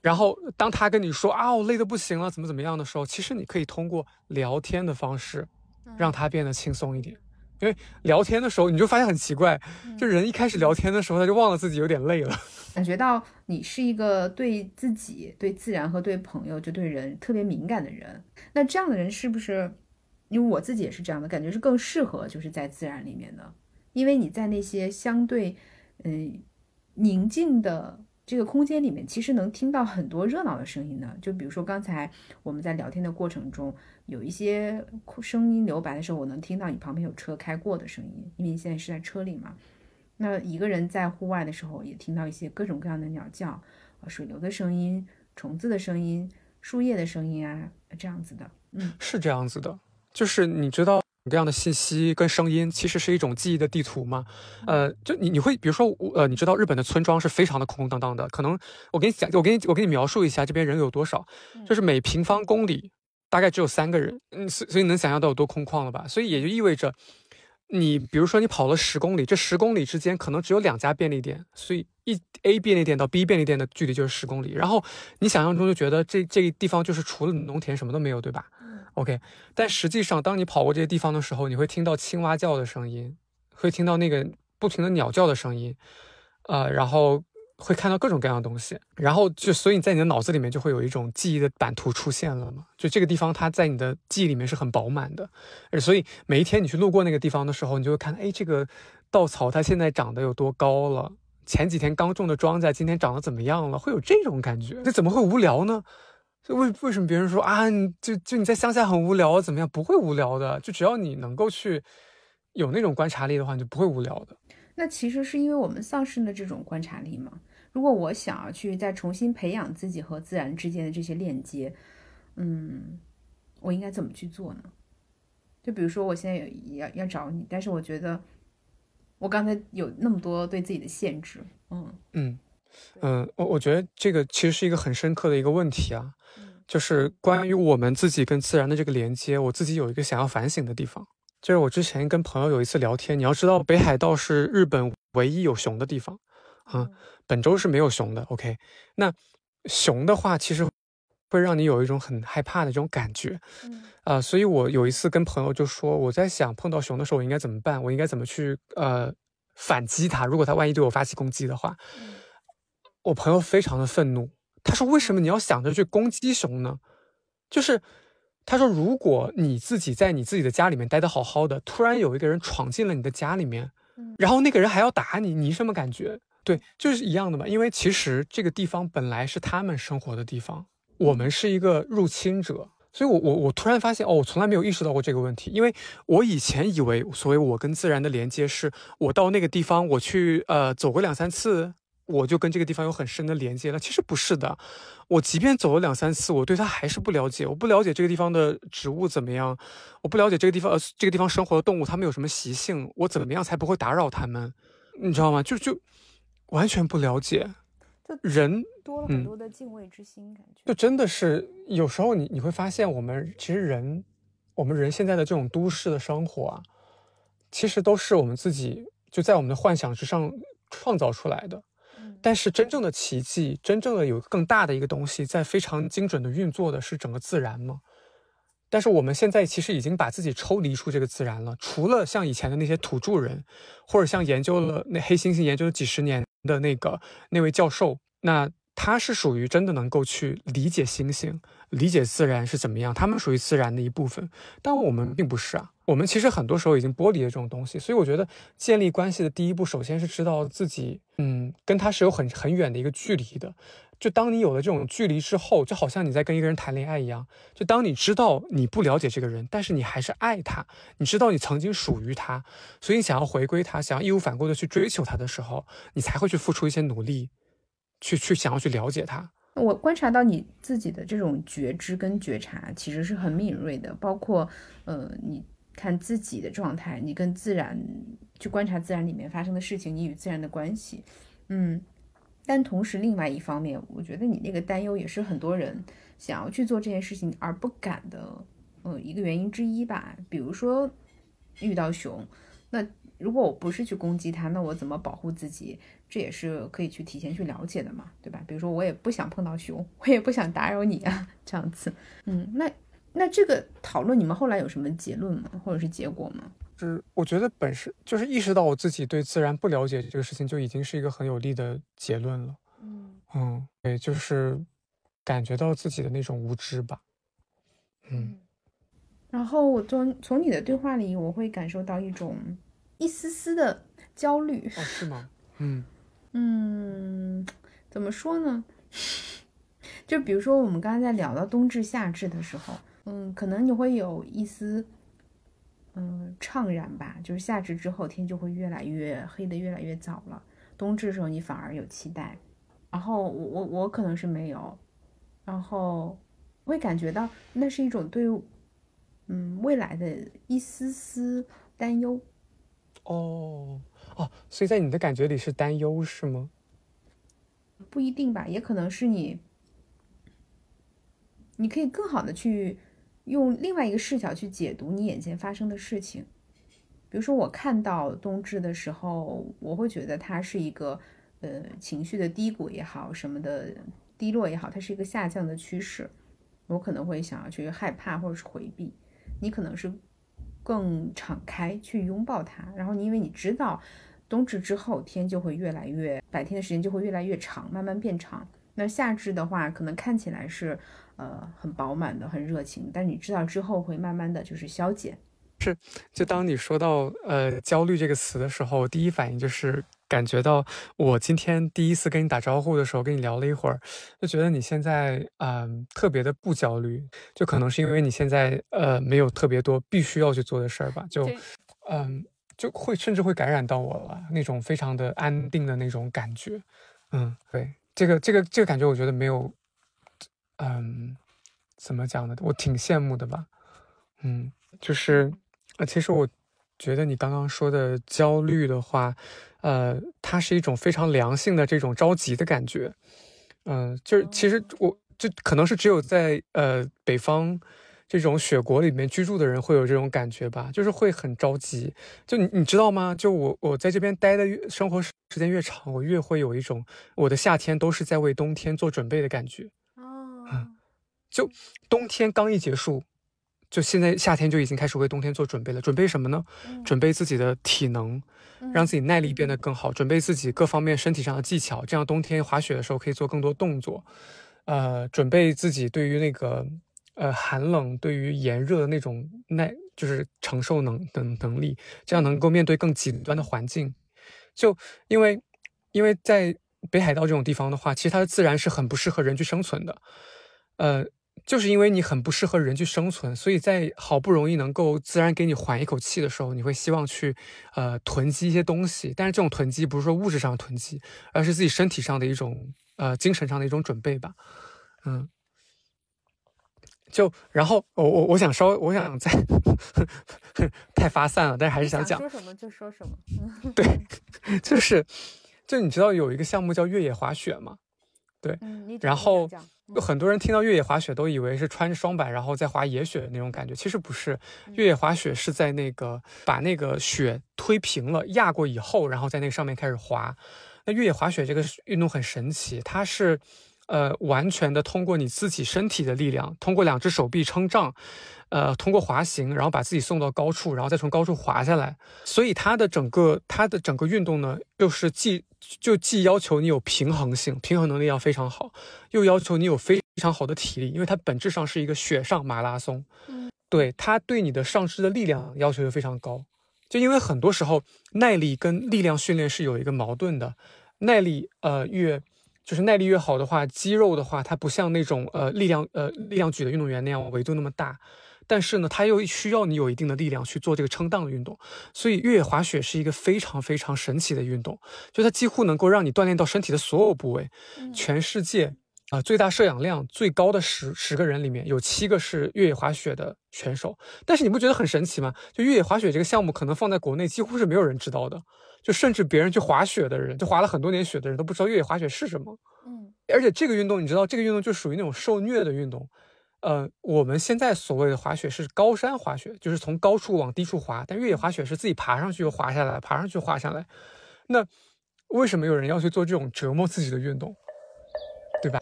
[SPEAKER 1] 然后当他跟你说啊我累得不行了怎么怎么样的时候，其实你可以通过聊天的方式让他变得轻松一点，因为聊天的时候你就发现很奇怪，就人一开始聊天的时候他就忘了自己有点累了，(laughs)
[SPEAKER 2] 感觉到你是一个对自己、对自然和对朋友就对人特别敏感的人。那这样的人是不是？因为我自己也是这样的感觉，是更适合就是在自然里面的，因为你在那些相对嗯宁静的。这个空间里面其实能听到很多热闹的声音呢，就比如说刚才我们在聊天的过程中，有一些声音留白的时候，我能听到你旁边有车开过的声音，因为你现在是在车里嘛。那一个人在户外的时候，也听到一些各种各样的鸟叫啊、水流的声音、虫子的声音、树叶的声音啊，这样子的。嗯，
[SPEAKER 1] 是这样子的，就是你知道。各样的信息跟声音其实是一种记忆的地图嘛？呃，就你你会比如说，呃，你知道日本的村庄是非常的空空荡荡的，可能我给你讲，我给你我给你描述一下这边人有多少，就是每平方公里大概只有三个人，嗯，所所以能想象到有多空旷了吧？所以也就意味着，你比如说你跑了十公里，这十公里之间可能只有两家便利店，所以一 A 便利店到 B 便利店的距离就是十公里，然后你想象中就觉得这这个地方就是除了农田什么都没有，对吧？OK，但实际上，当你跑过这些地方的时候，你会听到青蛙叫的声音，会听到那个不停的鸟叫的声音，呃，然后会看到各种各样的东西，然后就所以你在你的脑子里面就会有一种记忆的版图出现了嘛，就这个地方它在你的记忆里面是很饱满的，所以每一天你去路过那个地方的时候，你就会看，哎，这个稻草它现在长得有多高了？前几天刚种的庄稼今天长得怎么样了？会有这种感觉，这怎么会无聊呢？就为为什么别人说啊，你就就你在乡下很无聊怎么样？不会无聊的，就只要你能够去有那种观察力的话，你就不会无聊的。
[SPEAKER 2] 那其实是因为我们丧失了这种观察力嘛。如果我想要去再重新培养自己和自然之间的这些链接，嗯，我应该怎么去做呢？就比如说我现在要要找你，但是我觉得我刚才有那么多对自己的限制，嗯
[SPEAKER 1] 嗯。嗯，我我觉得这个其实是一个很深刻的一个问题啊，就是关于我们自己跟自然的这个连接，我自己有一个想要反省的地方，就是我之前跟朋友有一次聊天，你要知道北海道是日本唯一有熊的地方，啊，本州是没有熊的。OK，那熊的话其实会让你有一种很害怕的这种感觉，啊，所以我有一次跟朋友就说，我在想碰到熊的时候我应该怎么办，我应该怎么去呃反击它，如果它万一对我发起攻击的话。我朋友非常的愤怒，他说：“为什么你要想着去攻击熊呢？就是他说，如果你自己在你自己的家里面待得好好的，突然有一个人闯进了你的家里面，然后那个人还要打你，你什么感觉？对，就是一样的嘛。因为其实这个地方本来是他们生活的地方，我们是一个入侵者，所以我我我突然发现，哦，我从来没有意识到过这个问题，因为我以前以为所谓我跟自然的连接是，我到那个地方我去呃走个两三次。”我就跟这个地方有很深的连接了。其实不是的，我即便走了两三次，我对它还是不了解。我不了解这个地方的植物怎么样，我不了解这个地方呃这个地方生活的动物它们有什么习性，我怎么样才不会打扰它们？你知道吗？就就完全不了解。人
[SPEAKER 2] 多了很多的敬畏之心，感觉
[SPEAKER 1] 就真的是有时候你你会发现，我们其实人，我们人现在的这种都市的生活啊，其实都是我们自己就在我们的幻想之上创造出来的。但是真正的奇迹，真正的有更大的一个东西在非常精准的运作的是整个自然吗？但是我们现在其实已经把自己抽离出这个自然了。除了像以前的那些土著人，或者像研究了那黑猩猩研究了几十年的那个那位教授，那他是属于真的能够去理解星星、理解自然是怎么样，他们属于自然的一部分。但我们并不是啊，我们其实很多时候已经剥离了这种东西。所以我觉得建立关系的第一步，首先是知道自己。嗯，跟他是有很很远的一个距离的。就当你有了这种距离之后，就好像你在跟一个人谈恋爱一样。就当你知道你不了解这个人，但是你还是爱他，你知道你曾经属于他，所以你想要回归他，想要义无反顾的去追求他的时候，你才会去付出一些努力，去去想要去了解它。
[SPEAKER 2] 我观察到你自己的这种觉知跟觉察，其实是很敏锐的。包括呃，你看自己的状态，你跟自然。去观察自然里面发生的事情，你与自然的关系，嗯，但同时另外一方面，我觉得你那个担忧也是很多人想要去做这件事情而不敢的，呃，一个原因之一吧。比如说遇到熊，那如果我不是去攻击他，那我怎么保护自己？这也是可以去提前去了解的嘛，对吧？比如说我也不想碰到熊，我也不想打扰你啊，这样子，嗯，那那这个讨论你们后来有什么结论吗？或者是结果吗？
[SPEAKER 1] 是我觉得本身就是意识到我自己对自然不了解这个事情，就已经是一个很有利的结论了。嗯嗯，对，就是感觉到自己的那种无知吧。嗯，
[SPEAKER 2] 然后我从从你的对话里，我会感受到一种一丝丝的焦虑。
[SPEAKER 1] 哦，是吗？嗯
[SPEAKER 2] 嗯，怎么说呢？(laughs) 就比如说我们刚才在聊到冬至、夏至的时候，嗯，可能你会有一丝。嗯，怅然吧，就是夏至之后天就会越来越黑的越来越早了。冬至的时候你反而有期待，然后我我我可能是没有，然后会感觉到那是一种对嗯未来的一丝丝担忧。
[SPEAKER 1] 哦哦，所以在你的感觉里是担忧是吗？
[SPEAKER 2] 不一定吧，也可能是你，你可以更好的去。用另外一个视角去解读你眼前发生的事情，比如说我看到冬至的时候，我会觉得它是一个呃情绪的低谷也好，什么的低落也好，它是一个下降的趋势，我可能会想要去害怕或者是回避。你可能是更敞开去拥抱它，然后你因为你知道冬至之后天就会越来越白天的时间就会越来越长，慢慢变长。那夏至的话，可能看起来是。呃，很饱满的，很热情，但你知道之后会慢慢的就是消减。
[SPEAKER 1] 是，就当你说到呃焦虑这个词的时候，第一反应就是感觉到我今天第一次跟你打招呼的时候，跟你聊了一会儿，就觉得你现在嗯特别的不焦虑，就可能是因为你现在呃没有特别多必须要去做的事儿吧，就嗯就会甚至会感染到我了，那种非常的安定的那种感觉。嗯，对，这个这个这个感觉，我觉得没有。嗯，怎么讲呢？我挺羡慕的吧。嗯，就是，呃，其实我觉得你刚刚说的焦虑的话，呃，它是一种非常良性的这种着急的感觉。嗯，就是其实我就可能是只有在呃北方这种雪国里面居住的人会有这种感觉吧，就是会很着急。就你你知道吗？就我我在这边待的越生活时间越长，我越会有一种我的夏天都是在为冬天做准备的感觉。嗯，就冬天刚一结束，就现在夏天就已经开始为冬天做准备了。准备什么呢？准备自己的体能，让自己耐力变得更好。准备自己各方面身体上的技巧，这样冬天滑雪的时候可以做更多动作。呃，准备自己对于那个呃寒冷、对于炎热的那种耐，就是承受能等能力，这样能够面对更极端的环境。就因为因为在北海道这种地方的话，其实它的自然是很不适合人去生存的。呃，就是因为你很不适合人去生存，所以在好不容易能够自然给你缓一口气的时候，你会希望去呃囤积一些东西。但是这种囤积不是说物质上的囤积，而是自己身体上的一种呃精神上的一种准备吧。嗯，就然后我我我想稍微我想再太发散了，但是还是想讲
[SPEAKER 2] 说什么就说什么。
[SPEAKER 1] 对，(laughs) 就是就你知道有一个项目叫越野滑雪吗？对，然后。有很多人听到越野滑雪都以为是穿着双板然后再滑野雪的那种感觉，其实不是。越野滑雪是在那个把那个雪推平了压过以后，然后在那个上面开始滑。那越野滑雪这个运动很神奇，它是呃完全的通过你自己身体的力量，通过两只手臂撑杖，呃通过滑行，然后把自己送到高处，然后再从高处滑下来。所以它的整个它的整个运动呢，又是既就既要求你有平衡性，平衡能力要非常好，又要求你有非常好的体力，因为它本质上是一个雪上马拉松。嗯，对，它对你的上肢的力量要求又非常高。就因为很多时候耐力跟力量训练是有一个矛盾的，耐力呃越就是耐力越好的话，肌肉的话它不像那种呃力量呃力量举的运动员那样维度那么大。但是呢，它又需要你有一定的力量去做这个撑荡的运动，所以越野滑雪是一个非常非常神奇的运动，就它几乎能够让你锻炼到身体的所有部位。全世界啊，最大摄氧量最高的十十个人里面有七个是越野滑雪的选手。但是你不觉得很神奇吗？就越野滑雪这个项目，可能放在国内几乎是没有人知道的，就甚至别人去滑雪的人，就滑了很多年雪的人都不知道越野滑雪是什么。嗯，而且这个运动，你知道，这个运动就属于那种受虐的运动。呃，我们现在所谓的滑雪是高山滑雪，就是从高处往低处滑。但越野滑雪是自己爬上去又滑下来，爬上去滑下来。那为什么有人要去做这种折磨自己的运动，对吧？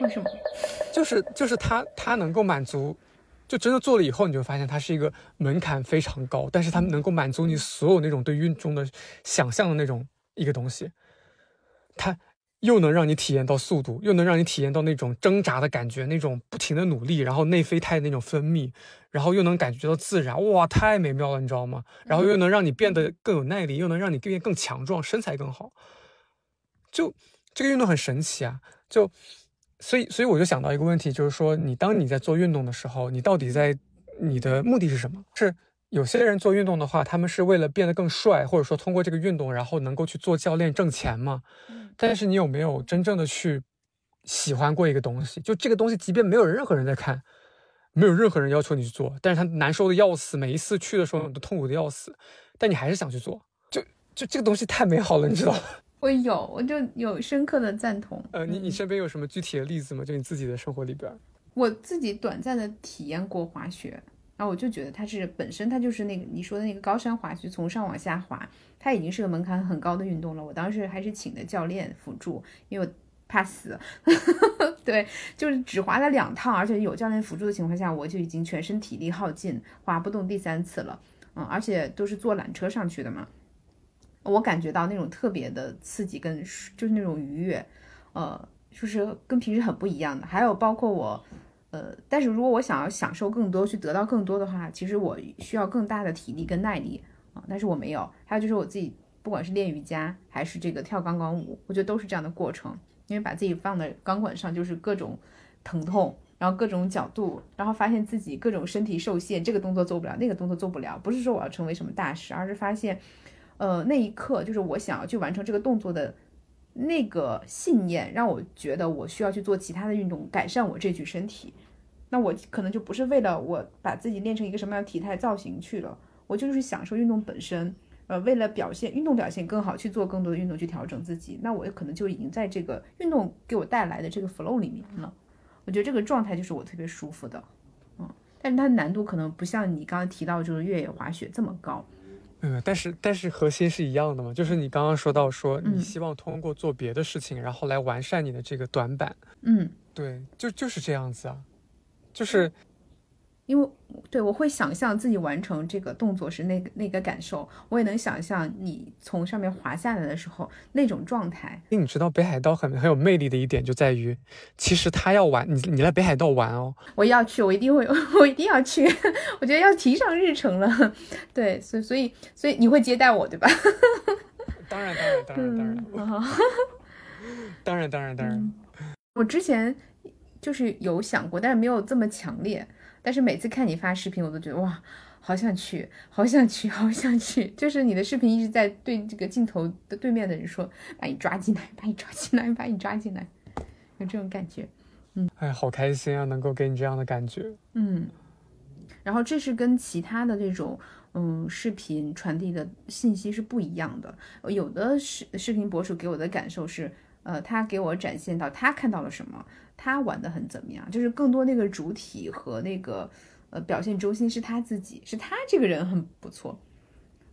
[SPEAKER 2] 为什么？
[SPEAKER 1] 就是就是它它能够满足就真的做了以后，你就发现它是一个门槛非常高，但是它能够满足你所有那种对运动的想象的那种一个东西。它又能让你体验到速度，又能让你体验到那种挣扎的感觉，那种不停的努力，然后内啡肽那种分泌，然后又能感觉到自然，哇，太美妙了，你知道吗？然后又能让你变得更有耐力，又能让你变更强壮，身材更好。就这个运动很神奇啊！就。所以，所以我就想到一个问题，就是说，你当你在做运动的时候，你到底在你的目的是什么？是有些人做运动的话，他们是为了变得更帅，或者说通过这个运动，然后能够去做教练挣钱嘛？但是你有没有真正的去喜欢过一个东西？就这个东西，即便没有任何人在看，没有任何人要求你去做，但是他难受的要死，每一次去的时候都痛苦的要死，但你还是想去做。就就这个东西太美好了，你知道吗？
[SPEAKER 2] 我有，我就有深刻的赞同。
[SPEAKER 1] 呃，你你身边有什么具体的例子吗？就你自己的生活里边，
[SPEAKER 2] 我自己短暂的体验过滑雪，然后我就觉得它是本身它就是那个你说的那个高山滑雪，从上往下滑，它已经是个门槛很高的运动了。我当时还是请的教练辅助，因为我怕死。(laughs) 对，就是只滑了两趟，而且有教练辅助的情况下，我就已经全身体力耗尽，滑不动第三次了。嗯，而且都是坐缆车上去的嘛。我感觉到那种特别的刺激跟就是那种愉悦，呃，就是跟平时很不一样的。还有包括我，呃，但是如果我想要享受更多，去得到更多的话，其实我需要更大的体力跟耐力啊。但是我没有。还有就是我自己，不管是练瑜伽还是这个跳钢管舞，我觉得都是这样的过程。因为把自己放在钢管上，就是各种疼痛，然后各种角度，然后发现自己各种身体受限，这个动作做不了，那个动作做不了。不是说我要成为什么大师，而是发现。呃，那一刻就是我想要去完成这个动作的那个信念，让我觉得我需要去做其他的运动，改善我这具身体。那我可能就不是为了我把自己练成一个什么样的体态造型去了，我就是享受运动本身。呃，为了表现运动表现更好，去做更多的运动去调整自己，那我可能就已经在这个运动给我带来的这个 flow 里面了。我觉得这个状态就是我特别舒服的，嗯，但是它难度可能不像你刚刚提到就是越野滑雪这么高。
[SPEAKER 1] 嗯，但是但是核心是一样的嘛，就是你刚刚说到说你希望通过做别的事情，然后来完善你的这个短板。
[SPEAKER 2] 嗯，
[SPEAKER 1] 对，就就是这样子啊，就是。
[SPEAKER 2] 因为对我会想象自己完成这个动作时那个那个感受，我也能想象你从上面滑下来的时候那种状态。
[SPEAKER 1] 因为你知道北海道很很有魅力的一点就在于，其实他要玩你，你来北海道玩哦，
[SPEAKER 2] 我要去，我一定会，(laughs) 我一定要去，我觉得要提上日程了。对，所以所以所以你会接待我对吧？
[SPEAKER 1] 当然当然当然当然，当然当然当然。(laughs)
[SPEAKER 2] 我之前就是有想过，但是没有这么强烈。但是每次看你发视频，我都觉得哇，好想去，好想去，好想去。就是你的视频一直在对这个镜头的对面的人说：“把你抓进来，把你抓进来，把你抓进来。”有这种感觉，嗯，
[SPEAKER 1] 哎，好开心啊，能够给你这样的感觉，
[SPEAKER 2] 嗯。然后这是跟其他的这种嗯视频传递的信息是不一样的。有的视视频博主给我的感受是，呃，他给我展现到他看到了什么。他玩的很怎么样？就是更多那个主体和那个呃表现中心是他自己，是他这个人很不错，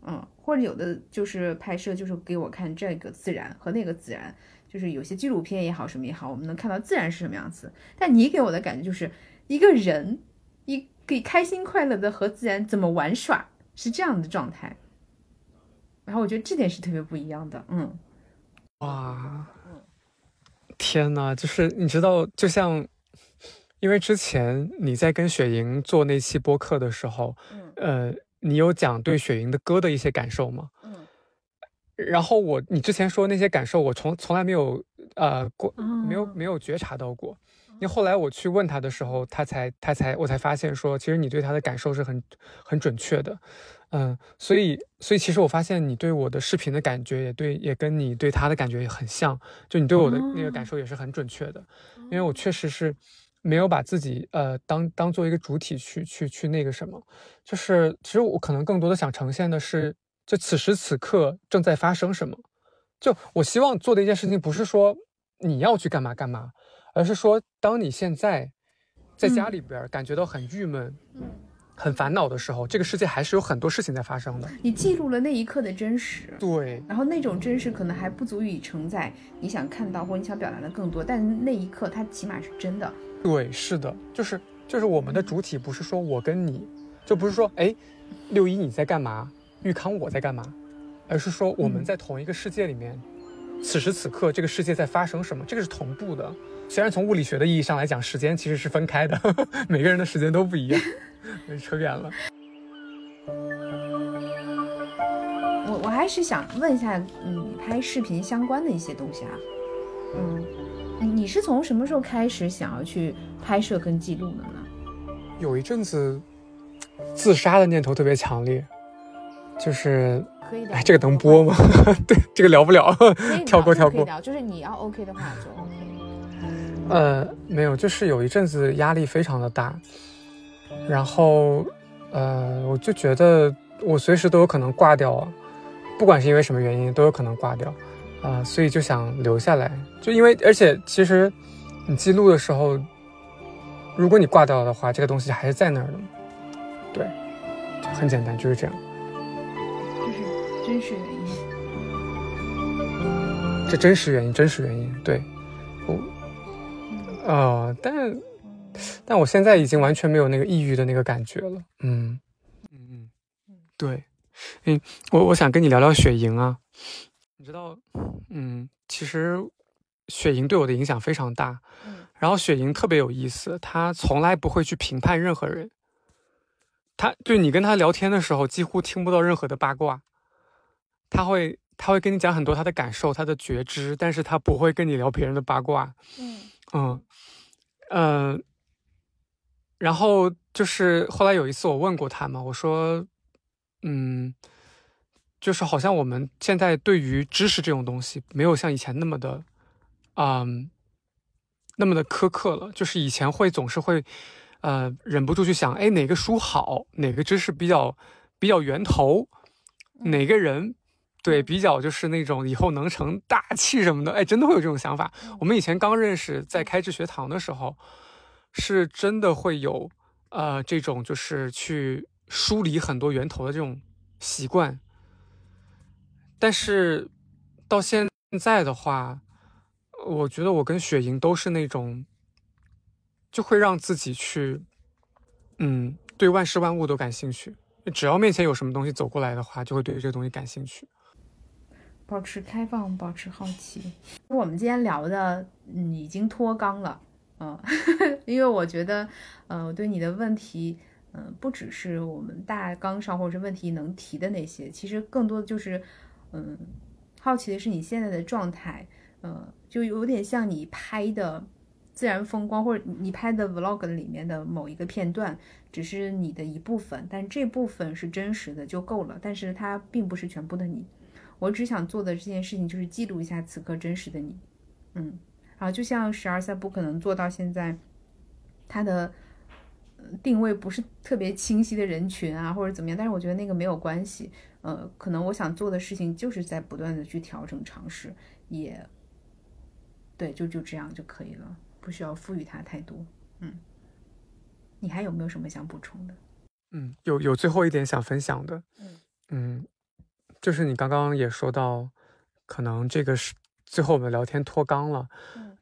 [SPEAKER 2] 嗯，或者有的就是拍摄就是给我看这个自然和那个自然，就是有些纪录片也好什么也好，我们能看到自然是什么样子。但你给我的感觉就是一个人一可以开心快乐的和自然怎么玩耍是这样的状态，然后我觉得这点是特别不一样的，嗯，
[SPEAKER 1] 哇。天呐，就是你知道，就像，因为之前你在跟雪莹做那期播客的时候，呃，你有讲对雪莹的歌的一些感受吗？嗯，然后我，你之前说那些感受，我从从来没有呃过，没有没有觉察到过。因为后来我去问他的时候，他才他才我才发现说，其实你对他的感受是很很准确的。嗯，所以，所以其实我发现你对我的视频的感觉也对，也跟你对他的感觉也很像，就你对我的那个感受也是很准确的，因为我确实是没有把自己呃当当做一个主体去去去那个什么，就是其实我可能更多的想呈现的是，就此时此刻正在发生什么，就我希望做的一件事情不是说你要去干嘛干嘛，而是说当你现在在家里边感觉到很郁闷。很烦恼的时候，这个世界还是有很多事情在发生的。
[SPEAKER 2] 你记录了那一刻的真实，
[SPEAKER 1] 对。
[SPEAKER 2] 然后那种真实可能还不足以承载你想看到或你想表达的更多，但那一刻它起码是真的。
[SPEAKER 1] 对，是的，就是就是我们的主体不是说我跟你，就不是说哎，六一你在干嘛，玉康我在干嘛，而是说我们在同一个世界里面，此时此刻这个世界在发生什么，这个是同步的。虽然从物理学的意义上来讲，时间其实是分开的，(laughs) 每个人的时间都不一样。(laughs) 扯远了。
[SPEAKER 2] 我我还是想问一下，嗯，拍视频相关的一些东西啊，嗯，你是从什么时候开始想要去拍摄跟记录的呢？
[SPEAKER 1] 有一阵子自杀的念头特别强烈，就是
[SPEAKER 2] 可以聊，
[SPEAKER 1] 哎，这个能播吗？(laughs) 对，这个聊不了，跳过跳过。
[SPEAKER 2] 就是你要 OK 的话就 OK。
[SPEAKER 1] 呃，没有，就是有一阵子压力非常的大，然后，呃，我就觉得我随时都有可能挂掉啊，不管是因为什么原因，都有可能挂掉，啊，所以就想留下来，就因为，而且其实你记录的时候，如果你挂掉的话，这个东西还是在那儿的，对，很简单，就是这样，
[SPEAKER 2] 这是真实原
[SPEAKER 1] 因，这真实原因，真实原因，对，我。啊，但，但我现在已经完全没有那个抑郁的那个感觉了。嗯，嗯嗯对，嗯，我我想跟你聊聊雪莹啊，你知道，嗯，其实雪莹对我的影响非常大。嗯，然后雪莹特别有意思，她从来不会去评判任何人，她就你跟她聊天的时候，几乎听不到任何的八卦，她会她会跟你讲很多她的感受、她的觉知，但是她不会跟你聊别人的八卦。嗯嗯。嗯，然后就是后来有一次我问过他嘛，我说，嗯，就是好像我们现在对于知识这种东西没有像以前那么的，嗯，那么的苛刻了。就是以前会总是会，呃，忍不住去想，哎，哪个书好，哪个知识比较比较源头，哪个人对比较就是那种以后能成大器什么的，哎，真的会有这种想法。我们以前刚认识，在开智学堂的时候。是真的会有，呃，这种就是去梳理很多源头的这种习惯，但是到现在的话，我觉得我跟雪莹都是那种，就会让自己去，嗯，对万事万物都感兴趣，只要面前有什么东西走过来的话，就会对这个东西感兴趣，
[SPEAKER 2] 保持开放，保持好奇。我们今天聊的，已经脱纲了。嗯，(laughs) 因为我觉得，呃，我对你的问题，嗯，不只是我们大纲上或者是问题能提的那些，其实更多的就是，嗯，好奇的是你现在的状态，呃，就有点像你拍的自然风光，或者你拍的 vlog 里面的某一个片段，只是你的一部分，但这部分是真实的就够了，但是它并不是全部的你。我只想做的这件事情就是记录一下此刻真实的你，嗯。啊，就像十二赛不可能做到现在，它的定位不是特别清晰的人群啊，或者怎么样。但是我觉得那个没有关系。呃，可能我想做的事情就是在不断的去调整尝试，也对，就就这样就可以了，不需要赋予它太多。嗯，你还有没有什么想补充的？
[SPEAKER 1] 嗯，有有最后一点想分享的。嗯嗯，就是你刚刚也说到，可能这个是。最后我们聊天脱纲了，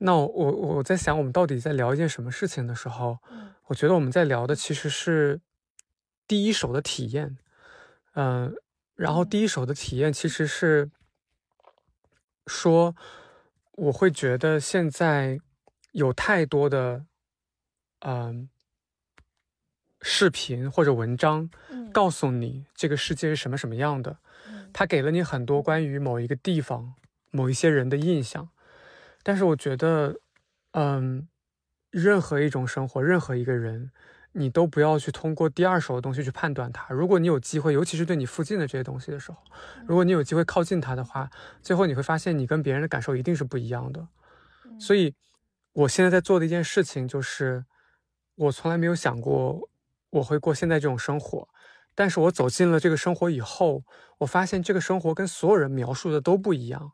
[SPEAKER 1] 那我我我在想，我们到底在聊一件什么事情的时候，我觉得我们在聊的其实是第一手的体验，嗯，然后第一手的体验其实是说，我会觉得现在有太多的嗯视频或者文章，告诉你这个世界是什么什么样的，它给了你很多关于某一个地方。某一些人的印象，但是我觉得，嗯，任何一种生活，任何一个人，你都不要去通过第二手的东西去判断它。如果你有机会，尤其是对你附近的这些东西的时候，如果你有机会靠近它的话，最后你会发现你跟别人的感受一定是不一样的。所以，我现在在做的一件事情就是，我从来没有想过我会过现在这种生活。但是我走进了这个生活以后，我发现这个生活跟所有人描述的都不一样。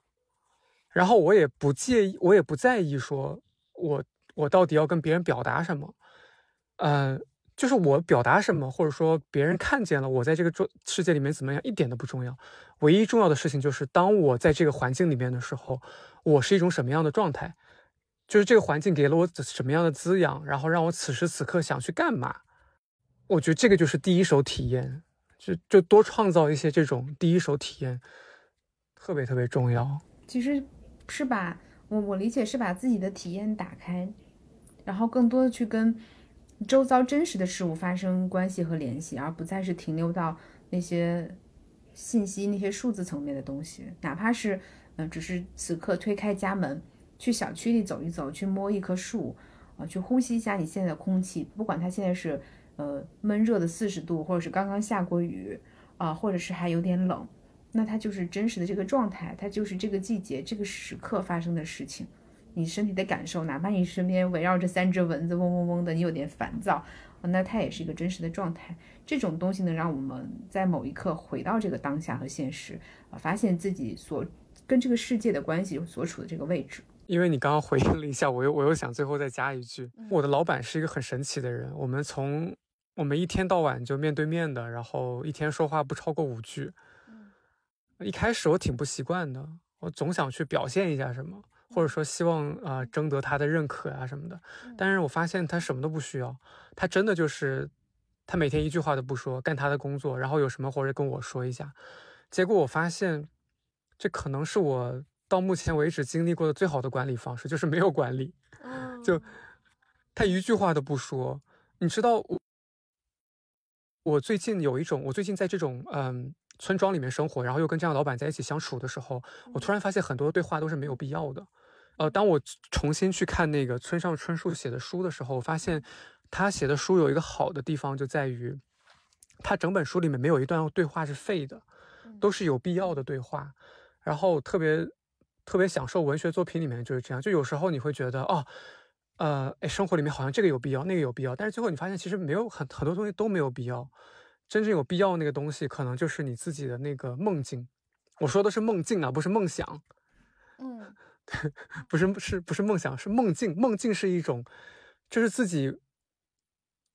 [SPEAKER 1] 然后我也不介意，我也不在意，说我我到底要跟别人表达什么，呃，就是我表达什么，或者说别人看见了我在这个世世界里面怎么样，一点都不重要。唯一重要的事情就是，当我在这个环境里面的时候，我是一种什么样的状态。就是这个环境给了我什么样的滋养，然后让我此时此刻想去干嘛。我觉得这个就是第一手体验，就就多创造一些这种第一手体验，特别特别重要。
[SPEAKER 2] 其实是把我我理解是把自己的体验打开，然后更多的去跟周遭真实的事物发生关系和联系，而不再是停留到那些信息、那些数字层面的东西。哪怕是嗯，只是此刻推开家门，去小区里走一走，去摸一棵树，啊，去呼吸一下你现在的空气，不管它现在是。呃，闷热的四十度，或者是刚刚下过雨，啊，或者是还有点冷，那它就是真实的这个状态，它就是这个季节、这个时刻发生的事情。你身体的感受，哪怕你身边围绕着三只蚊子嗡嗡嗡的，你有点烦躁，那它也是一个真实的状态。这种东西能让我们在某一刻回到这个当下和现实，啊，发现自己所跟这个世界的关系所处的这个位置。
[SPEAKER 1] 因为你刚刚回应了一下，我又我又想最后再加一句，我的老板是一个很神奇的人，我们从。我们一天到晚就面对面的，然后一天说话不超过五句。一开始我挺不习惯的，我总想去表现一下什么，或者说希望啊征得他的认可啊什么的。但是我发现他什么都不需要，他真的就是他每天一句话都不说，干他的工作，然后有什么活着跟我说一下。结果我发现，这可能是我到目前为止经历过的最好的管理方式，就是没有管理，就他一句话都不说。你知道我。我最近有一种，我最近在这种嗯村庄里面生活，然后又跟这样老板在一起相处的时候，我突然发现很多对话都是没有必要的。呃，当我重新去看那个村上春树写的书的时候，我发现他写的书有一个好的地方，就在于他整本书里面没有一段对话是废的，都是有必要的对话。然后特别特别享受文学作品里面就是这样，就有时候你会觉得哦。呃，哎，生活里面好像这个有必要，那个有必要，但是最后你发现其实没有很很多东西都没有必要。真正有必要那个东西，可能就是你自己的那个梦境。我说的是梦境啊，不是梦想。
[SPEAKER 2] 嗯，(laughs)
[SPEAKER 1] 不是是不是梦想，是梦境。梦境是一种，就是自己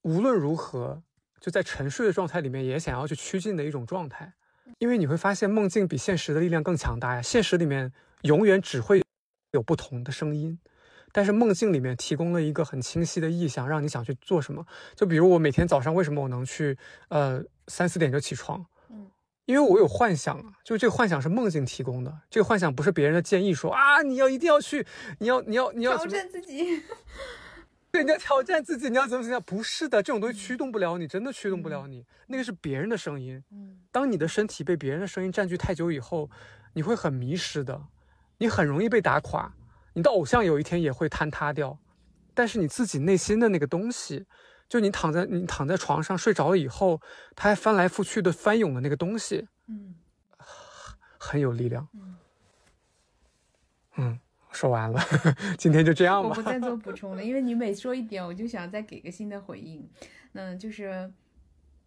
[SPEAKER 1] 无论如何就在沉睡的状态里面也想要去趋近的一种状态。因为你会发现梦境比现实的力量更强大呀。现实里面永远只会有不同的声音。但是梦境里面提供了一个很清晰的意向，让你想去做什么。就比如我每天早上为什么我能去，呃，三四点就起床？
[SPEAKER 2] 嗯，
[SPEAKER 1] 因为我有幻想啊，就这个幻想是梦境提供的。这个幻想不是别人的建议，说啊，你要一定要去，你要你要你要
[SPEAKER 2] 挑战自己，
[SPEAKER 1] 对，你要挑战自己，你要怎么怎么样？不是的，这种东西驱动不了你，真的驱动不了你。那个是别人的声音。
[SPEAKER 2] 嗯，
[SPEAKER 1] 当你的身体被别人的声音占据太久以后，你会很迷失的，你很容易被打垮。你的偶像有一天也会坍塌掉，但是你自己内心的那个东西，就你躺在你躺在床上睡着了以后，它还翻来覆去的翻涌的那个东西，
[SPEAKER 2] 嗯，
[SPEAKER 1] 很有力量。嗯，说完了，(laughs) 今天就这样吧。
[SPEAKER 2] 我不再做补充了，因为你每说一点，我就想再给个新的回应。嗯，就是，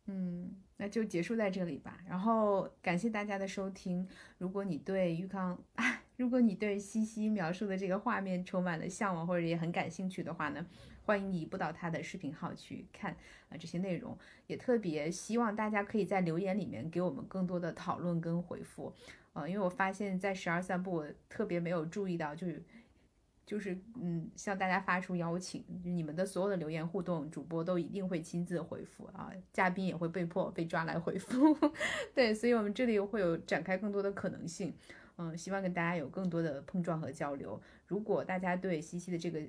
[SPEAKER 2] 嗯，那就结束在这里吧。然后感谢大家的收听。如果你对玉康。(laughs) 如果你对西西描述的这个画面充满了向往，或者也很感兴趣的话呢，欢迎你移步到他的视频号去看啊这些内容。也特别希望大家可以在留言里面给我们更多的讨论跟回复，呃，因为我发现，在十二散步，我特别没有注意到，就是就是嗯，向大家发出邀请，你们的所有的留言互动，主播都一定会亲自回复啊，嘉宾也会被迫被抓来回复，(laughs) 对，所以我们这里会有展开更多的可能性。嗯，希望跟大家有更多的碰撞和交流。如果大家对西西的这个，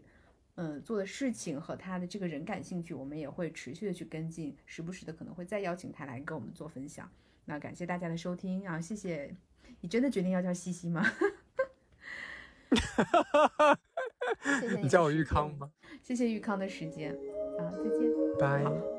[SPEAKER 2] 嗯，做的事情和他的这个人感兴趣，我们也会持续的去跟进，时不时的可能会再邀请他来跟我们做分享。那感谢大家的收听啊，谢谢。你真的决定要叫西西吗？(laughs) 谢谢
[SPEAKER 1] 你叫我玉康吧。
[SPEAKER 2] 谢谢玉康的时间啊，再见。
[SPEAKER 1] 拜。